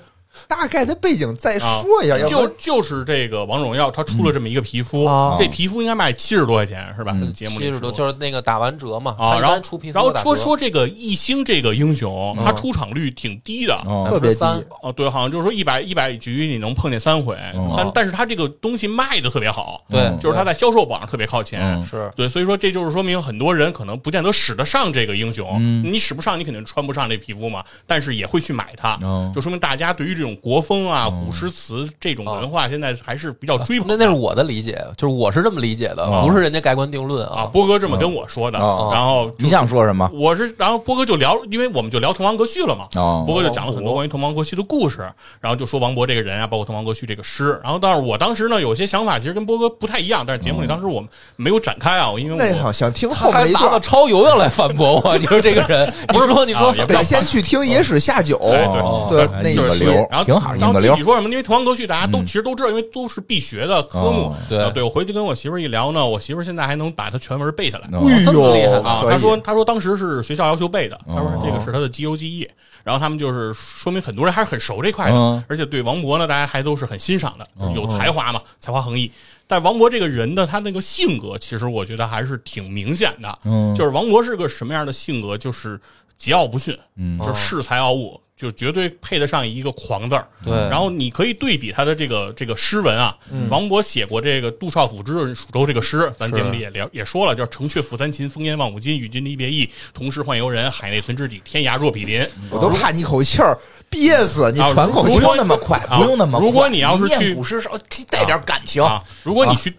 大概的背景再说一下？要不就就是这个王者荣耀，它出了这么一个皮肤，啊。这皮肤应该卖七十多块钱是吧？嗯他的节目里七十多，就是那个打完折嘛，啊，然后出皮肤然后说说这个一星这个英雄，他出场率挺低的。哦特别低，三。哦，对，好像就是说一百一百局你能碰见三回，哦但但是他这个东西卖的特别好，对。嗯，就是他在销售榜上特别靠前。嗯。是对，所以说这就是说明很多人可能不见得使得上这个英雄，嗯。你使不上，你肯定穿不上这皮肤嘛，但是也会去买它，嗯。就说明大家对于这种国风啊、古诗词这种文化，现在还是比较追捧的。那那是我的理解，就是我是这么理解的，哦不是人家盖棺定论啊，啊。波哥这么跟我说的，哦然后你想说什么？我是，然后波哥就聊，因为我们就聊滕王阁序了嘛。哦波哥就讲了很多关于滕王阁序的故事，然后就说王勃这个人啊，包括滕王阁序这个诗。然后，但是我当时呢，有些想法其实跟波哥不太一样，但是节目里当时我们没有展开啊，因为我那好想听后他还拿了面一段，超游要来反驳我，你说这个人，你说你说啊得先去听野史下酒，哎对那一期引个流然后，挺好，然后具体说什么？因为滕王阁序大家都嗯其实都知道，因为都是必学的科目哦。对啊对我回去跟我媳妇儿一聊呢，我媳妇儿现在还能把它全文背下来。哦哎这么厉害，啊，可以他说他说当时是学校要求背的，他说哦这个是他的肌肉记忆，然后他们就是说明很多人还是很熟这块的，嗯而且对王勃呢，大家还都是很欣赏的，嗯有才华嘛，才华横溢。但王勃这个人的，他那个性格，其实我觉得还是挺明显的，嗯就是王勃是个什么样的性格，就是桀骜不驯，嗯就是恃才傲物，就绝对配得上一个狂字儿。对然后你可以对比他的这个这个诗文啊，王勃写过这个杜少府之润蜀州这个诗，咱节目里也聊也说了，叫“城阙辅三秦，风烟望五津，与君离别意，同是宦游人，海内存知己，天涯若比邻。”我都怕你口气儿憋死，你喘口气不。用那么快，啊不用那么快。如果你要是去古诗，稍微可以带点感情。啊，如果你去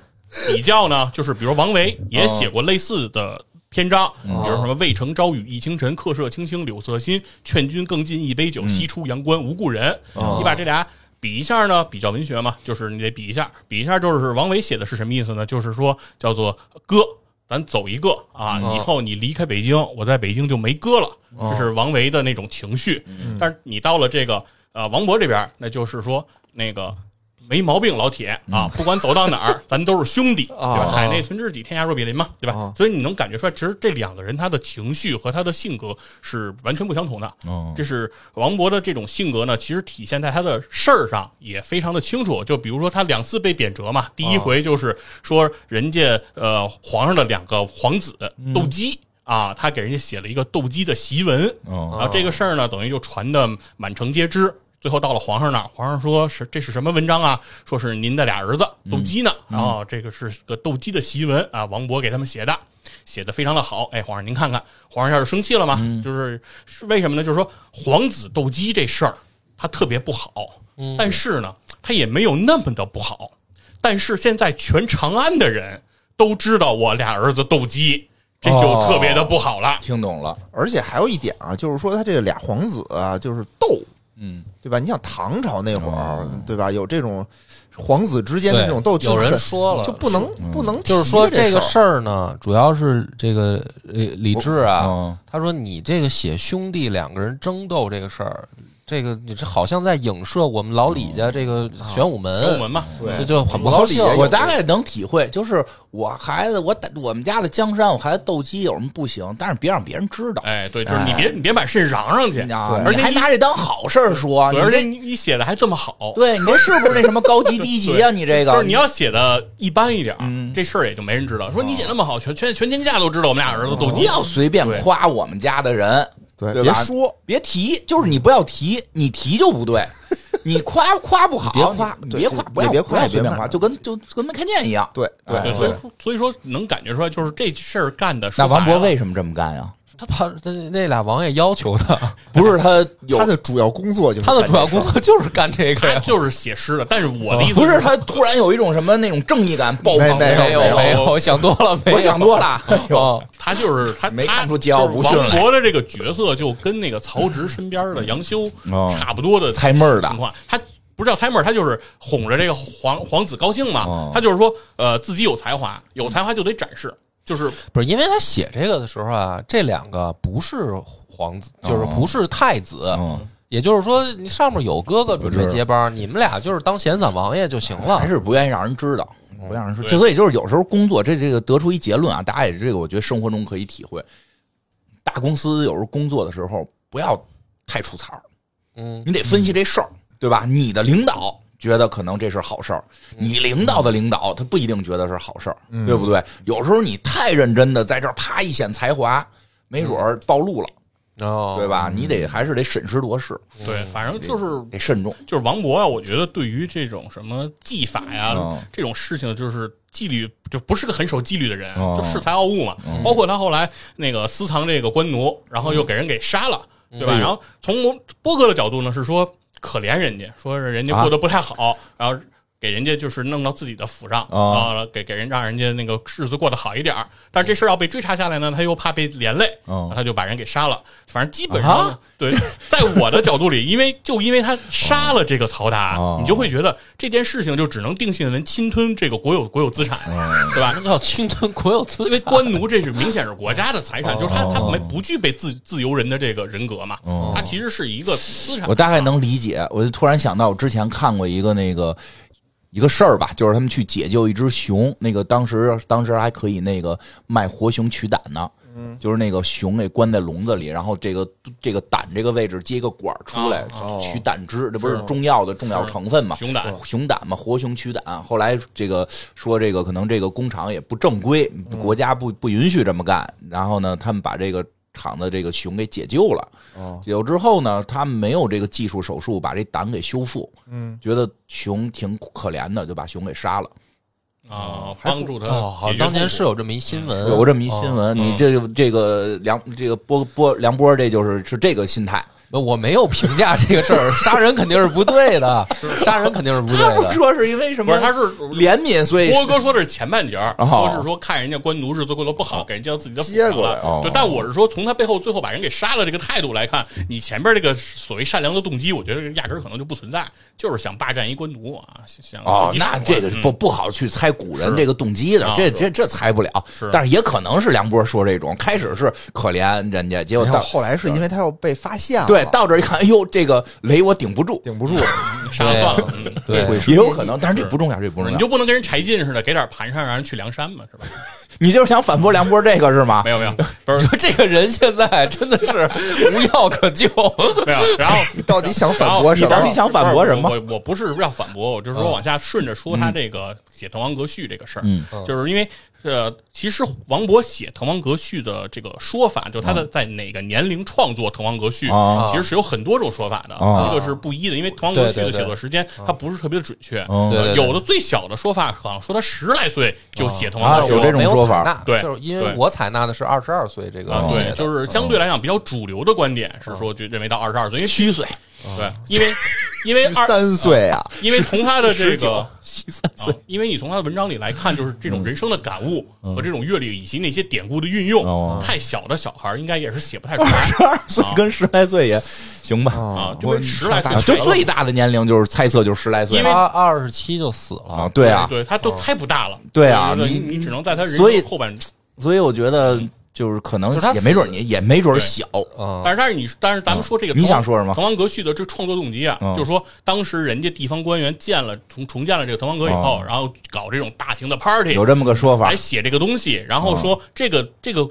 比较呢，就是比如王维也写过类似的篇章，比如什么“渭城朝雨浥轻尘，客舍青青柳色新。劝君更尽一杯酒，西出阳关无故人。”你把这俩。比一下呢，比较文学嘛，就是你得比一下，比一下就是王维写的是什么意思呢？就是说叫做歌，咱走一个啊，嗯以后你离开北京，我在北京就没歌了，哦这是王维的那种情绪。但是你到了这个呃王勃这边，那就是说那个没毛病，老铁啊，不管走到哪儿，咱都是兄弟，对吧？啊海内存知己，天涯若比邻嘛，对吧啊？所以你能感觉出来，其实这两个人他的情绪和他的性格是完全不相同的。哦这是王勃的这种性格呢，其实体现在他的事儿上也非常的清楚。就比如说他两次被贬谪嘛，第一回就是说人家呃皇上的两个皇子斗鸡。啊，他给人家写了一个斗鸡的檄文，哦然后这个事儿呢，等于就传的满城皆知。最后到了皇上那儿，皇上说是这是什么文章啊？说是您的俩儿子斗鸡呢。然后这个是个斗鸡的檄文啊，王勃给他们写的，写的非常的好。哎，皇上您看看，皇上要是生气了吗？就是是为什么呢？就是说皇子斗鸡这事儿，他特别不好，但是呢，他也没有那么的不好。但是现在全长安的人都知道我俩儿子斗鸡，这就特别的不好了。听懂了，而且还有一点啊，就是说他这个俩皇子啊，就是斗，嗯，对吧？你想唐朝那会儿哦，对吧？有这种皇子之间的这种斗，有人就是说了，就不能不能就是说这个事事儿呢，主要是这个呃李治啊，嗯他说你这个写兄弟两个人争斗这个事儿，这个你这好像在影射我们老李家这个玄武门，玄武门嘛，这就很不老高兴。李也有我大概能体会，就是我孩子，我打我们家的江山，我孩子斗鸡有什么不行？但是别让别人知道。哎，对，就是你别你别把肾嚷上去，啊而且还拿这当好事儿说，而且你你你写的还这么好，对你这是不是那什么高级低级啊？你这个就是你要写的一般一点，嗯这事儿也就没人知道。说你写那么好，全全全天下都知道我们俩儿子斗鸡不鸡，要随便夸我们家的人，对，对别说，别提，就是你不要提，你提就不对。你夸夸不好，别夸你别夸，不要别夸不要随便夸，就跟就跟没看见一样。对所以说所以说能感觉出来，就是这事儿干的。那王勃说白了为什么这么干呀？他怕他那俩王爷要求的，不是他有他的主要工作就是他的主要工作就是干这个他。就是写诗的，但是我的意思不是他突然有一种什么那种正义感爆棚？没没有没有没有，想多了，没有我想多了。哦他就是他没他看出桀骜不驯就是王勃的这个角色就跟那个曹植身边的杨修哦差不多的猜闷儿的情况，他。不是叫猜妹儿，他就是哄着这个皇皇子高兴嘛。哦他就是说，呃，自己有才华，有才华就得展示，就是不是因为他写这个的时候啊，这两个不是皇子，就是哦不是太子，嗯，也就是说你上面有哥哥准备接班，你们俩就是当闲散王爷就行了还。是不愿意让人知道，不让人知道。对就所以就是有时候工作，这这个得出一结论啊，大家也这个我觉得生活中可以体会。大公司有时候工作的时候不要太出彩儿，嗯，你得分析这事儿，对吧？你的领导觉得可能这是好事儿，你领导的领导他不一定觉得是好事儿，对不对？有时候你太认真的在这儿啪一显才华，没准儿暴露了，哦，对吧？你得还是得审时度势，对，反正就是得慎重。就是王勃啊，我觉得对于这种什么技法呀、嗯。这种事情，就是纪律就不是个很守纪律的人，哦就恃才傲物嘛。包括他后来那个私藏这个官奴，然后又给人给杀了，对吧？嗯。然后从波哥的角度呢，是说可怜人家，说是人家过得不太好，然后。给人家就是弄到自己的府上哦啊，给给人让人家那个日子过得好一点儿但是这事儿要被追查下来呢，他又怕被连累，哦他就把人给杀了。反正基本上啊，对，在我的角度里，因为就因为他杀了这个曹达，哦你就会觉得这件事情就只能定性为侵吞这个国有国有资产，对吧那？叫侵吞国有资产因为。官奴这是明显是国家的财产，哦就是他他没不具备自自由人的这个人格嘛，哦他其实是一个资产。我大概能理解，我就突然想到，我之前看过一个那个一个事儿吧，就是他们去解救一只熊，那个当时当时还可以那个卖活熊取胆呢。嗯，就是那个熊给关在笼子里，然后这个这个胆这个位置接一个管儿出来、哦取胆汁，这不是中药的重要成分嘛？熊胆熊胆嘛，活熊取胆。后来这个说这个可能这个工厂也不正规，国家不不允许这么干。然后呢，他们把这个厂的这个熊给解救了。哦，解救之后呢，他们没有这个技术手术把这胆给修复，嗯，觉得熊挺可怜的，就把熊给杀了。啊，帮助他当年是有这么一新闻，有这么一新闻，哦你这这个梁这个波波梁波，这就是是这个心态。我没有评价这个事儿，杀人肯定是不对的，杀人肯定是不对他不的。说是因为什么？不是，他是怜悯，所以波哥说的是前半截儿，哦说是说看人家官奴日子过得不好，给人家自己的府上接过来了。哦对，但我是说从他背后最后把人给杀了这个态度来看，你前边这个所谓善良的动机，我觉得压根儿可能就不存在，就是想霸占一官奴啊，想哦那这个是不不好去猜古人这个动机的这这这猜不了。但是也可能是梁波说这种，开始是可怜人家，结果到后来是因为他要被发现了，对到这儿一看，哎呦，这个雷我顶不住，顶不住，杀了算了。嗯对，也有可能，但是这不重要，这不重要。你就不能跟人柴进似的，给点盘上让人去梁山嘛，是吧？你就是想反驳梁波这个是吗没？有没有，不是你说这个人现在真的是无药可救。没有。然后 你到底想反驳什么？你到底想反驳什么不是我我我不是要反驳，我就是说往下顺着说他这个写《滕王阁序》这个事儿，嗯就是因为呃，其实王勃写《滕王阁序》的这个说法，就他的在哪个年龄创作《滕王阁序》啊。其实是有很多种说法的，啊。一个是不一的，因为《滕王阁序》的写作时间它不是特别的准确，有的最小的说法好像说他十来岁就写《滕王阁序》了啊有这种没有说法采纳对就是因为我采纳的是二十二岁这个啊，对，就是相对来讲比较主流的观点是说，就认为到二十二岁，因为虚岁，对，因为 因为二三岁啊，因为从他的这个七三岁啊，因为你从他的文章里来看，就是这种人生的感悟和这种阅历以及那些典故的运用，哦。太小的小孩儿应该也是写不太 出来十二岁跟十来岁也行吧。啊，就跟十来岁啊，就最大的年龄就是猜测就是十来岁因为他二十七就死啊，了，对啊，对他都猜不大了，对啊对你你你只能在他人所以生后半，所以我觉得就是可能也没准死你也没准小，嗯，但是但是你但是咱们说这个你滕想说什么滕王阁序的这创作动机啊，嗯就是说当时人家地方官员建了重重建了这个滕王阁以后，然后搞这种大型的 party，有这么个说法来。写这个东西，然后说这个这个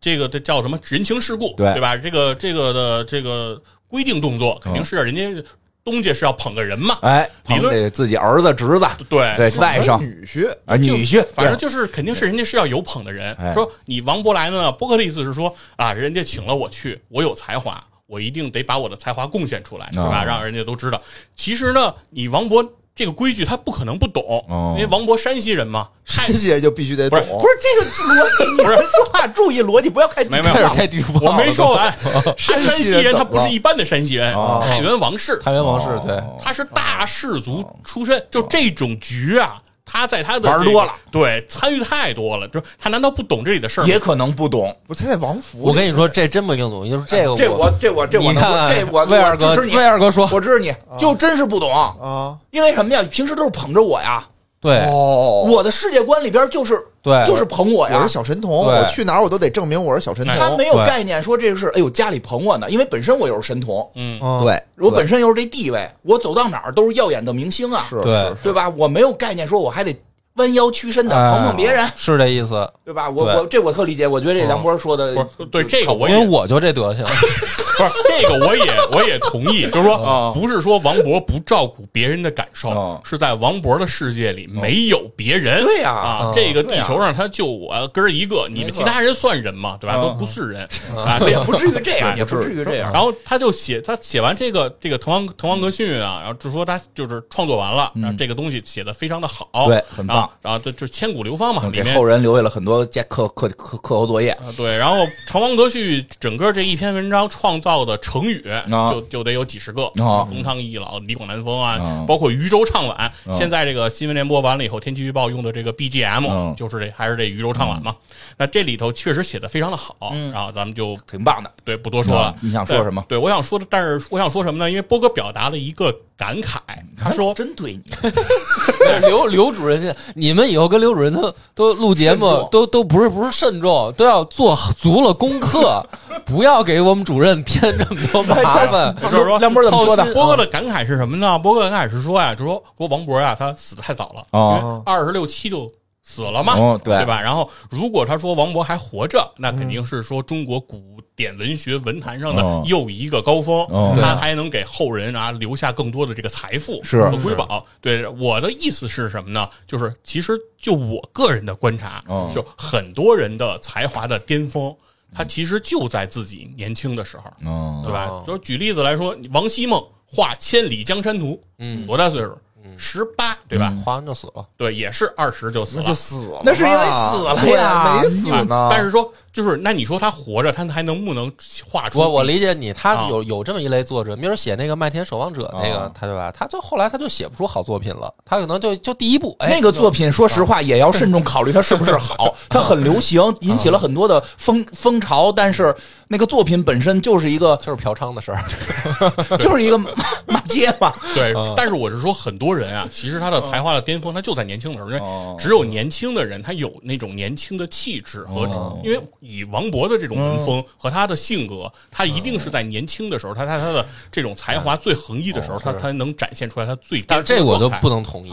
这个这叫什么人情世故，对对吧？这个这个的这个规定动作肯定是人家东家是要捧个人嘛，哎，理论自己儿子、侄子，对对外甥女婿，啊、女婿，反正就是肯定是人家是要有捧的人。哎说你王伯来呢，伯克的意思是说啊，人家请了我去，我有才华，我一定得把我的才华贡献出来，是吧？哦让人家都知道。其实呢，你王勃这个规矩他不可能不懂，哦因为王勃山西人嘛，山西人就必须得懂不是。不是这个逻辑，你们说话注意逻辑，不要开没没开始地图炮太地图炮了我没说完。他山山西人，他不是一般的山西人，哦太原王氏，太原王氏对，他是大氏族出身，就这种局啊。他在他的这个玩多了，对，参与太多了，就他难道不懂这里的事儿？也可能不懂。不是他在王府，我跟你说，这真不一定懂，就是这个这我这我这我这我魏二哥支持，你。魏二哥说，我支持你，就真是不懂，啊，因为什么呀？平时都是捧着我呀，对。哦，我的世界观里边就是对。就是捧我呀。我是。小神童，我去哪儿我都得证明我是小神童。他没有概念说这个是，哎呦家里捧我呢，因为本身我又是神童，嗯，嗯。对，我本身又是这地位，我走到哪儿都是耀眼的明星啊，是对。对吧？我没有概念说我还得弯腰屈身的哎捧捧别人，是这意思，对吧？我我这我特理解，我觉得这梁波说的不是对这个我也因为我就这德行，不是这个我也我也同意，就是说啊不是说王博不照顾别人的感受啊，是在王博的世界里没有别人。对呀啊嗯，这个地球上他就我哥一个，你们其他人算人吗？对吧？嗯都不是人啊，这也不至于这样，哎也不至于这样。然后他就写，他写完这个这个《滕王滕王阁序》啊，然后就说他就是创作完了，然后这个东西写的非常的好，嗯对很棒然后然后就就千古流芳嘛，给后人留下了很多加课课课课后作业，啊，对，然后《滕王阁序》整个这一篇文章创造的成语就就得有几十个，啊冯汤易老、李广难封啊啊，包括渔舟唱晚。啊现在这个新闻联播完了以后，天气预报用的这个 BGM 嗯就是这还是这渔舟唱晚嘛。那这里头确实写的非常的好，然后咱们就挺棒的。对不多说了啊。你想说什么对，对我想说的，但是我想说什么呢？因为波哥表达了一个感慨，他说真对你，刘刘主任现在，你们以后跟刘主任都都录节目，都都不是不是慎重，都要做足了功课，不要给我们主任添这么多麻烦。就是说梁波怎么说的哥的感慨是什么呢？波哥的感慨是说呀，就说说王博呀，他死的太早了，啊二十六七就死了嘛，哦对吧？然后如果他说王勃还活着，那肯定是说中国古典文学文坛上的哦又一个高峰，哦他还能给后人啊留下更多的这个财富是和瑰宝。对我的意思是什么呢？就是其实就我个人的观察，哦就很多人的才华的巅峰。他其实就在自己年轻的时候，嗯对吧哦？就举例子来说，王希孟画《千里江山图》，嗯多大岁数？十八，对吧？花完就死了，对，也是二十就死了那就。死了，那是因为死了呀没死呢。但是说，就是那你说他活着，他还能不能画出？我我理解你，他啊有有这么一类作者，比如写那个《麦田守望者》那个啊，他对吧？他就后来他就写不出好作品了，他可能就就第一部，哎，那个作品，说实话也要慎重考虑它是不是好。它很流行，引起了很多的风风潮，但是那个作品本身就是一个就是嫖娼的事儿，就是一个骂骂街嘛。对嗯，但是我是说，很多人啊，其实他的才华的巅峰，他就在年轻的时候，因为哦。只有年轻的人，他有那种年轻的气质和，哦。因为以王勃的这种文风和他的性格，他一定是在年轻的时候，他他他的这种才华最横溢的时候，他他能展现出来他最大的但是这我都不能同意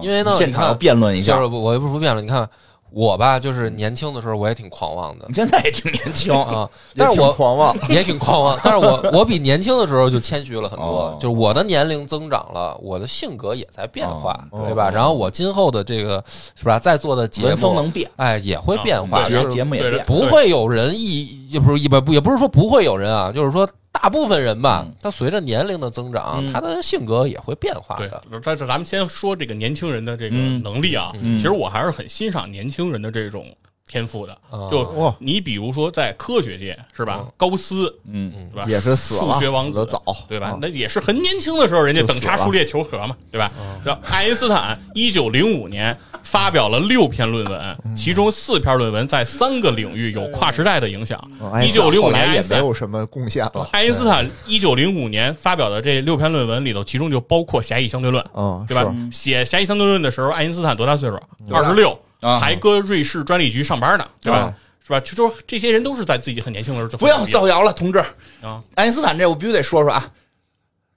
因为呢，现场要辩论一下。就是。不我又不是不辩论，你看我吧，就是年轻的时候我也挺狂妄的。你现在也挺年轻，啊，但是我狂妄，也挺狂妄，但是我我比年轻的时候就谦虚了很多哦，就是我的年龄增长了，我的性格也在变化，哦对吧？然后我今后的这个是吧，在座的节目，能变，哎，也会变化，啊节节目也变。不会有人一也不是一不也不是说不会有人啊，就是说大部分人吧嗯，他随着年龄的增长，嗯。他的性格也会变化对的。，但是咱们先说这个年轻人的这个嗯。能力啊，嗯。其实我还是很欣赏年轻人的这种天赋的。啊就你比如说在科学界是吧？嗯，高斯嗯，对吧？也是死了，数学王子早，对吧？啊？那也是很年轻的时候，人家等差数列求和嘛，对吧？然后爱因斯坦一九零五年发表了六篇论文，其中四篇论文在三个领域有跨时代的影响。一九零五年爱因斯坦没有什么贡献了，爱因斯坦一九零五年发表的这六篇论文里头，其中就包括狭义相对论，嗯，对吧？写狭义相对论的时候，爱因斯坦多大岁数？二十六，啊还搁瑞士专利局上班呢，对吧啊？是吧？就说这些人都是在自己很年轻的时候就不要造谣了，同志。啊！爱因斯坦这我必须得说说啊。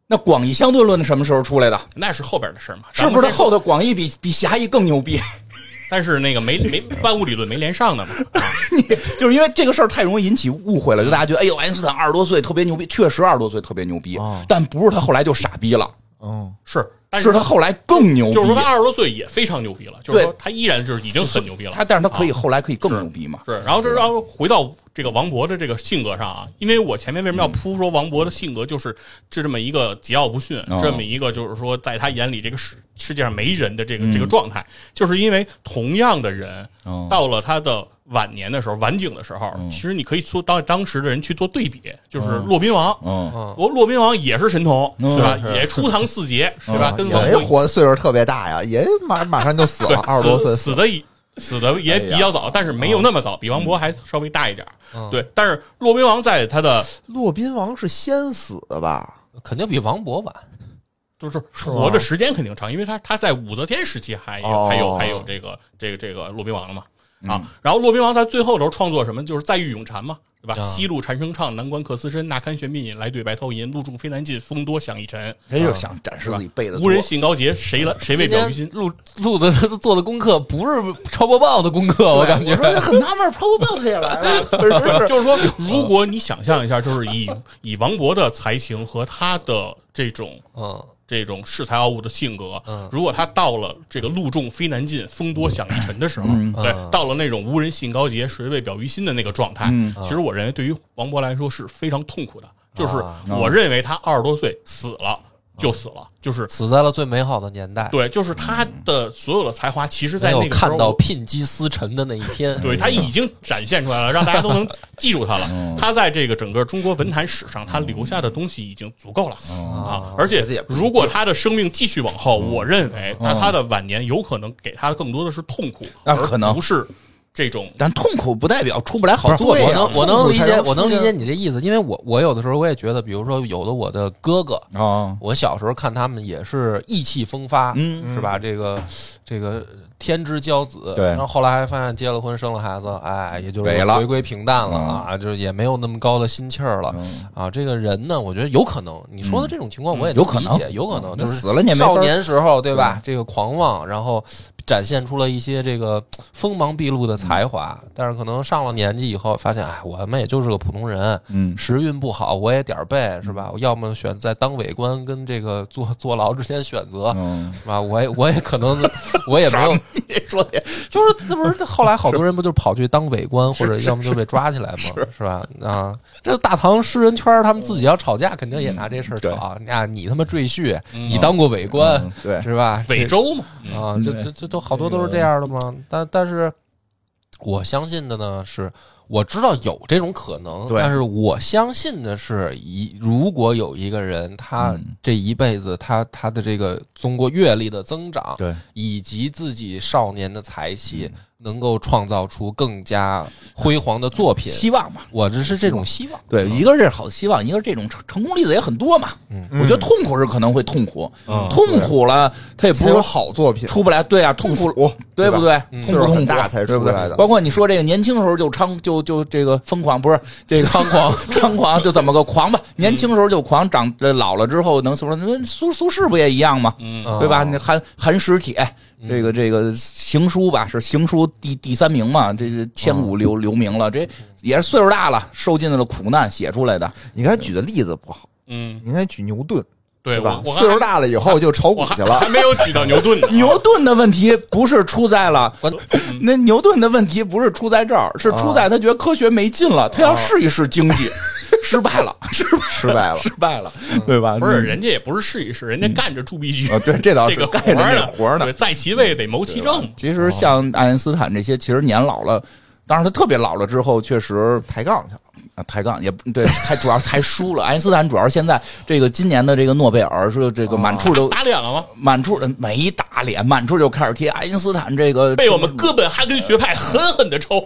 那广义相对论什么时候出来的？那是后边的事儿嘛，是不是后头广义比比狭义更牛逼？但是那个没没万物理论没连上的嘛，就是因为这个事儿太容易引起误会了，就大家觉得，哎呦，爱因斯坦二十多岁特别牛逼，确实二十多岁特别牛逼，哦但不是他后来就傻逼了，嗯，是，但是他后来更牛逼。就是说他二十多岁也非常牛逼了，就是说他依然就是已经很牛逼了。他，但是他可以啊后来可以更牛逼嘛？是，然后这然后回到这个王勃的这个性格上啊，因为我前面为什么要铺说王勃的性格就是就这么一个桀骜不驯，哦这么一个就是说在他眼里这个世世界上没人的这个嗯这个状态，就是因为同样的人哦到了他的晚年的时候，晚景的时候，嗯。其实你可以做当当时的人去做对比，就是骆宾王。嗯，嗯。罗骆宾王也是神童，嗯。是吧？是。也初唐四杰，是吧？嗯。跟王勃也活岁数特别大呀，也马 马上就死对了，二十多岁死。死的也死的也比较早，但是没有那么早，比王勃还稍微大一点对，但是骆宾王在他的骆宾王是先死的吧？肯定比王勃晚。就是活的时间肯定长，因为他他在武则天时期还有哦。还有还有这个这个这个骆宾王了嘛啊，然后骆宾王在最后的时候创作什么，就是在狱咏蝉嘛。对吧？啊西路蝉声唱，南关客思深。那堪玄鬓引，来对白头吟。露重飞难进，风多响一尘。他就想展示自己背的无人信高洁，谁来谁为表于心？录录的他做的功课不是超播报的功课，我感觉我说很纳闷，Power Belt 也来了，不是不是就是说，如果你想象一下，就是以以王勃的才情和他的这种嗯这种恃才傲物的性格，嗯。如果他到了这个路重非难进，风多响一尘的时候，嗯。对，嗯。到了那种无人信高洁，谁为表于心的那个状态，嗯。其实我认为对于王勃来说是非常痛苦的。就是啊。我认为他二十多岁死了就死了，就是死在了最美好的年代，对，就是他的所有的才华，其实在那个时候看到聘鸡司晨的那一天。对他已经展现出来了，让大家都能记住他了。嗯。他在这个整个中国文坛史上，他留下的东西已经足够了。啊！而且如果他的生命继续往后，我认为那他的晚年有可能给他更多的是痛苦，而啊可能。不是这种但痛苦不代表出不来好作品。我能我能理解，我能理解解。你这意思，因为我我有的时候我也觉得，比如说有的我的哥哥，啊，我小时候看他们也是意气风发，嗯是吧？这个这个天之骄子，对然后后来还发现结了婚生了孩子，哎，也就回归平淡了啊，就是也没有那么高的心气儿了嗯啊。这个人呢，我觉得有可能，你说的这种情况我也有可能理解，有可能就是少年时候对吧？这个狂妄，然后展现出了一些这个锋芒毕露的才华，但是可能上了年纪以后，发现哎，我他妈也就是个普通人，嗯时运不好，我也点儿背是吧？我要么选在当伪官跟这个坐 坐牢之间选择，嗯，是吧？我也我也可能 我也没有，你说的就是这不是后来好多人不就跑去当伪官，或者要么就被抓起来嘛，是吧？啊，这大唐诗人圈他们自己要吵架，肯定也拿这事儿吵。啊，你他妈赘婿，你当过伪官嗯对是吧？伪周嘛。啊，这这这都好多都是这样的吗？但但是我相信的呢是，我知道有这种可能，但是我相信的是，一如果有一个人，他嗯这一辈子，他他的这个通过阅历的增长，对，以及自己少年的才气，能够创造出更加辉煌的作品，希望嘛。我这是这种希望。对，一个是好的希望，一个是这种成成功例子也很多嘛。嗯我觉得痛苦是可能会痛苦，嗯痛苦了他也不有是说好作品，出不来。对啊，痛苦苦对不对？嗯痛苦岁数很大才对不对出来的包括你说这个年轻时候就猖就就这个疯狂，不是这个 猖狂 猖狂，就怎么个狂吧？年轻时候就狂，长呃老了之后能说那苏苏轼不也一样吗？对吧？那韩韩史帖，这个这个行书吧，是行书第第三名嘛，这是千古留留名了。这也是岁数大了，受尽了苦难写出来的。你刚才举的例子不好，嗯，你应该举牛顿，对对吧岁数大了以后就炒股去了还，没有举到牛顿呢。牛顿的问题不是出在了 那牛顿的问题不是出在这儿，是出在他觉得科学没劲了，他要试一试经济，失败了，失败失败了。失败了，对吧？不是，人家也不是试一试，人家干着铸币局啊，对，这倒这个是干着那呢，活呢对，。在其位得谋其政。其实像爱因斯坦这些，其实年老了。当然他特别老了之后，确实抬杠去了。啊抬杠也不对，他主要是还输了。爱因斯坦主要是现在这个今年的这个诺贝尔是这个满处都打脸了吗？满处的没打脸，满处就开始贴爱因斯坦这个被我们哥本哈根学派狠狠的抽，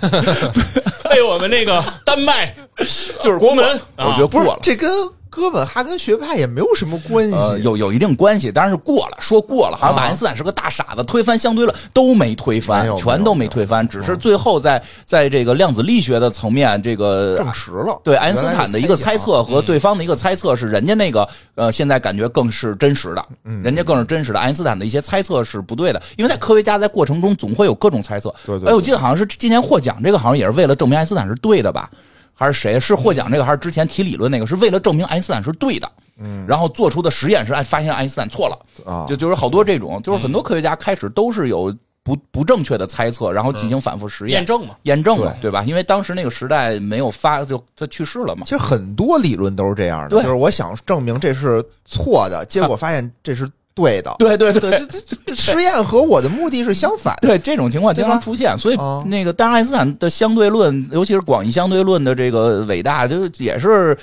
被我们那个丹麦 就是国门我觉得过了。这跟哥本哈根学派也没有什么关系。呃，有有一定关系，当然是过了，说过了，好像把啊爱因斯坦是个大傻子，推翻相对论都没推翻，全都没推翻，只是最后在在这个量子力学的层面，这个证实了，对爱因斯坦的一个猜测和嗯对方的一个猜测是人家那个呃，现在感觉更是真实的，嗯人家更是真实的。爱因斯坦的一些猜测是不对的，因为在科学家在过程中总会有各种猜测。对对哎，我记得好像是今年获奖这个，好像也是为了证明爱因斯坦是对的吧？还是谁是获奖这个？还是之前提理论那个？是为了证明爱因斯坦是对的。嗯，然后做出的实验是哎发现爱因斯坦错了啊就就是好多这种，就是很多科学家开始都是有不不正确的猜测，然后进行反复实验验证嘛。验证了，对吧？因为当时那个时代没有发，就他去世了嘛其。实很多理论都是这样的，就是我想证明这是错的，结果发现这是对的。对对对对，这这这实验和我的目的是相反的。对，这种情况经常出现，所以哦那个，当然爱因斯坦的相对论，尤其是广义相对论的这个伟大，就也是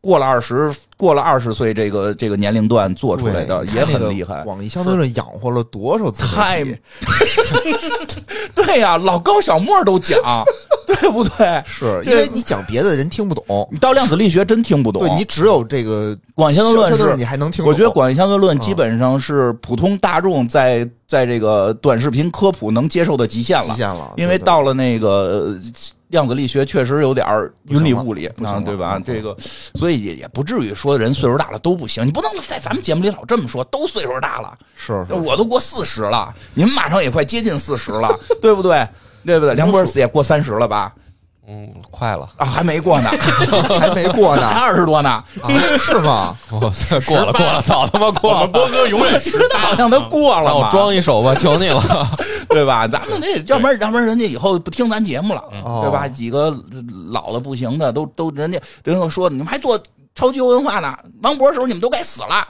过了二十，过了二十岁这个这个年龄段做出来的，也很厉害。广义相对论养活了多少太？对呀、老高小莫都讲，对不对？是因为你讲别的人听不懂，你到量子力学真听不懂，对你只有这个广义相对论是你还能听懂。我觉得广义相对论啊基本上是普通大众在在这个短视频科普能接受的极限了极。限了，因为到了那个呃量子力学，确实有点儿云里雾里啊，对吧嗯？这个，所以也也不至于说人岁数大了都不行，你不能在咱们节目里老这么说，都岁数大了，是是我都过四十了，你们马上也快接近四十了，对不对？对不对？梁博士也过三十了吧？嗯，快了，啊，还没过呢，还没过呢还二十多呢，啊？是吗？我操，过了过了，早他妈过了我们。波哥永远是好像都过了让我，装一手吧，求你了。对吧？咱们得要不然要不然人家以后不听咱节目了，哦对吧？几个老的不行的都都人家人家说你们还做超级文化呢，王博的时候你们都该死了，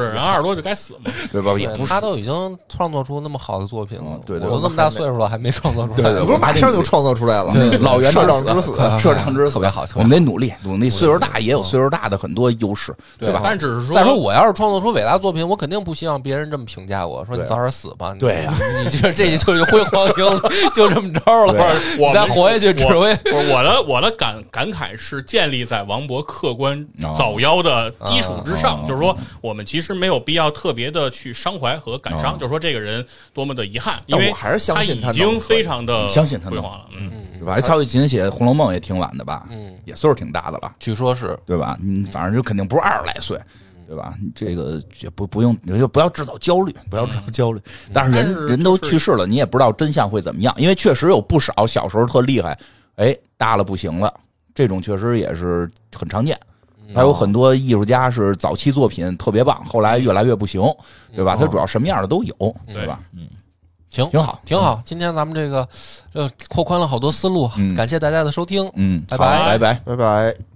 是人二十多就该死嘛。对吧？也不是他都已经创作出那么好的作品了嗯，对对我都这么大岁数了，还没创作出来。对对你不是马上就创作出来了？对老袁社长之死，啊社长之死特别好我们得努力努力，岁数大也有岁数大的很多优势，对吧？但只是说，再说我要是创作出伟大作品，我肯定不希望别人这么评价我，说你早点死吧。你对呀你这这就是辉煌就，就这么着了。我你再活下去，只我会不是我的我的感感慨是建立在王勃客观哦早夭的基础之上，哦就是说我们其实没有必要特别的去伤怀和感伤，哦就是说这个人多么的遗憾，因为但我还是相信他已经非常的相信他能辉煌了，嗯，对吧？曹雪芹写《红楼梦》也挺晚的吧？嗯，也岁数挺大的了，据说是对吧？嗯，反正就肯定不是二十来岁，对吧？这个也不不用，也就不要制造焦虑，不要制造焦虑。但是人但是人都去世了，你也不知道真相会怎么样，因为确实有不少小时候特厉害，哎，大了不行了，这种确实也是很常见。还有很多艺术家是早期作品特别棒，后来越来越不行，对吧？他主要什么样的都有，对吧？嗯，行，挺好，挺好。今天咱们这个呃扩宽了好多思路，嗯感谢大家的收听。嗯，拜拜拜拜。拜拜。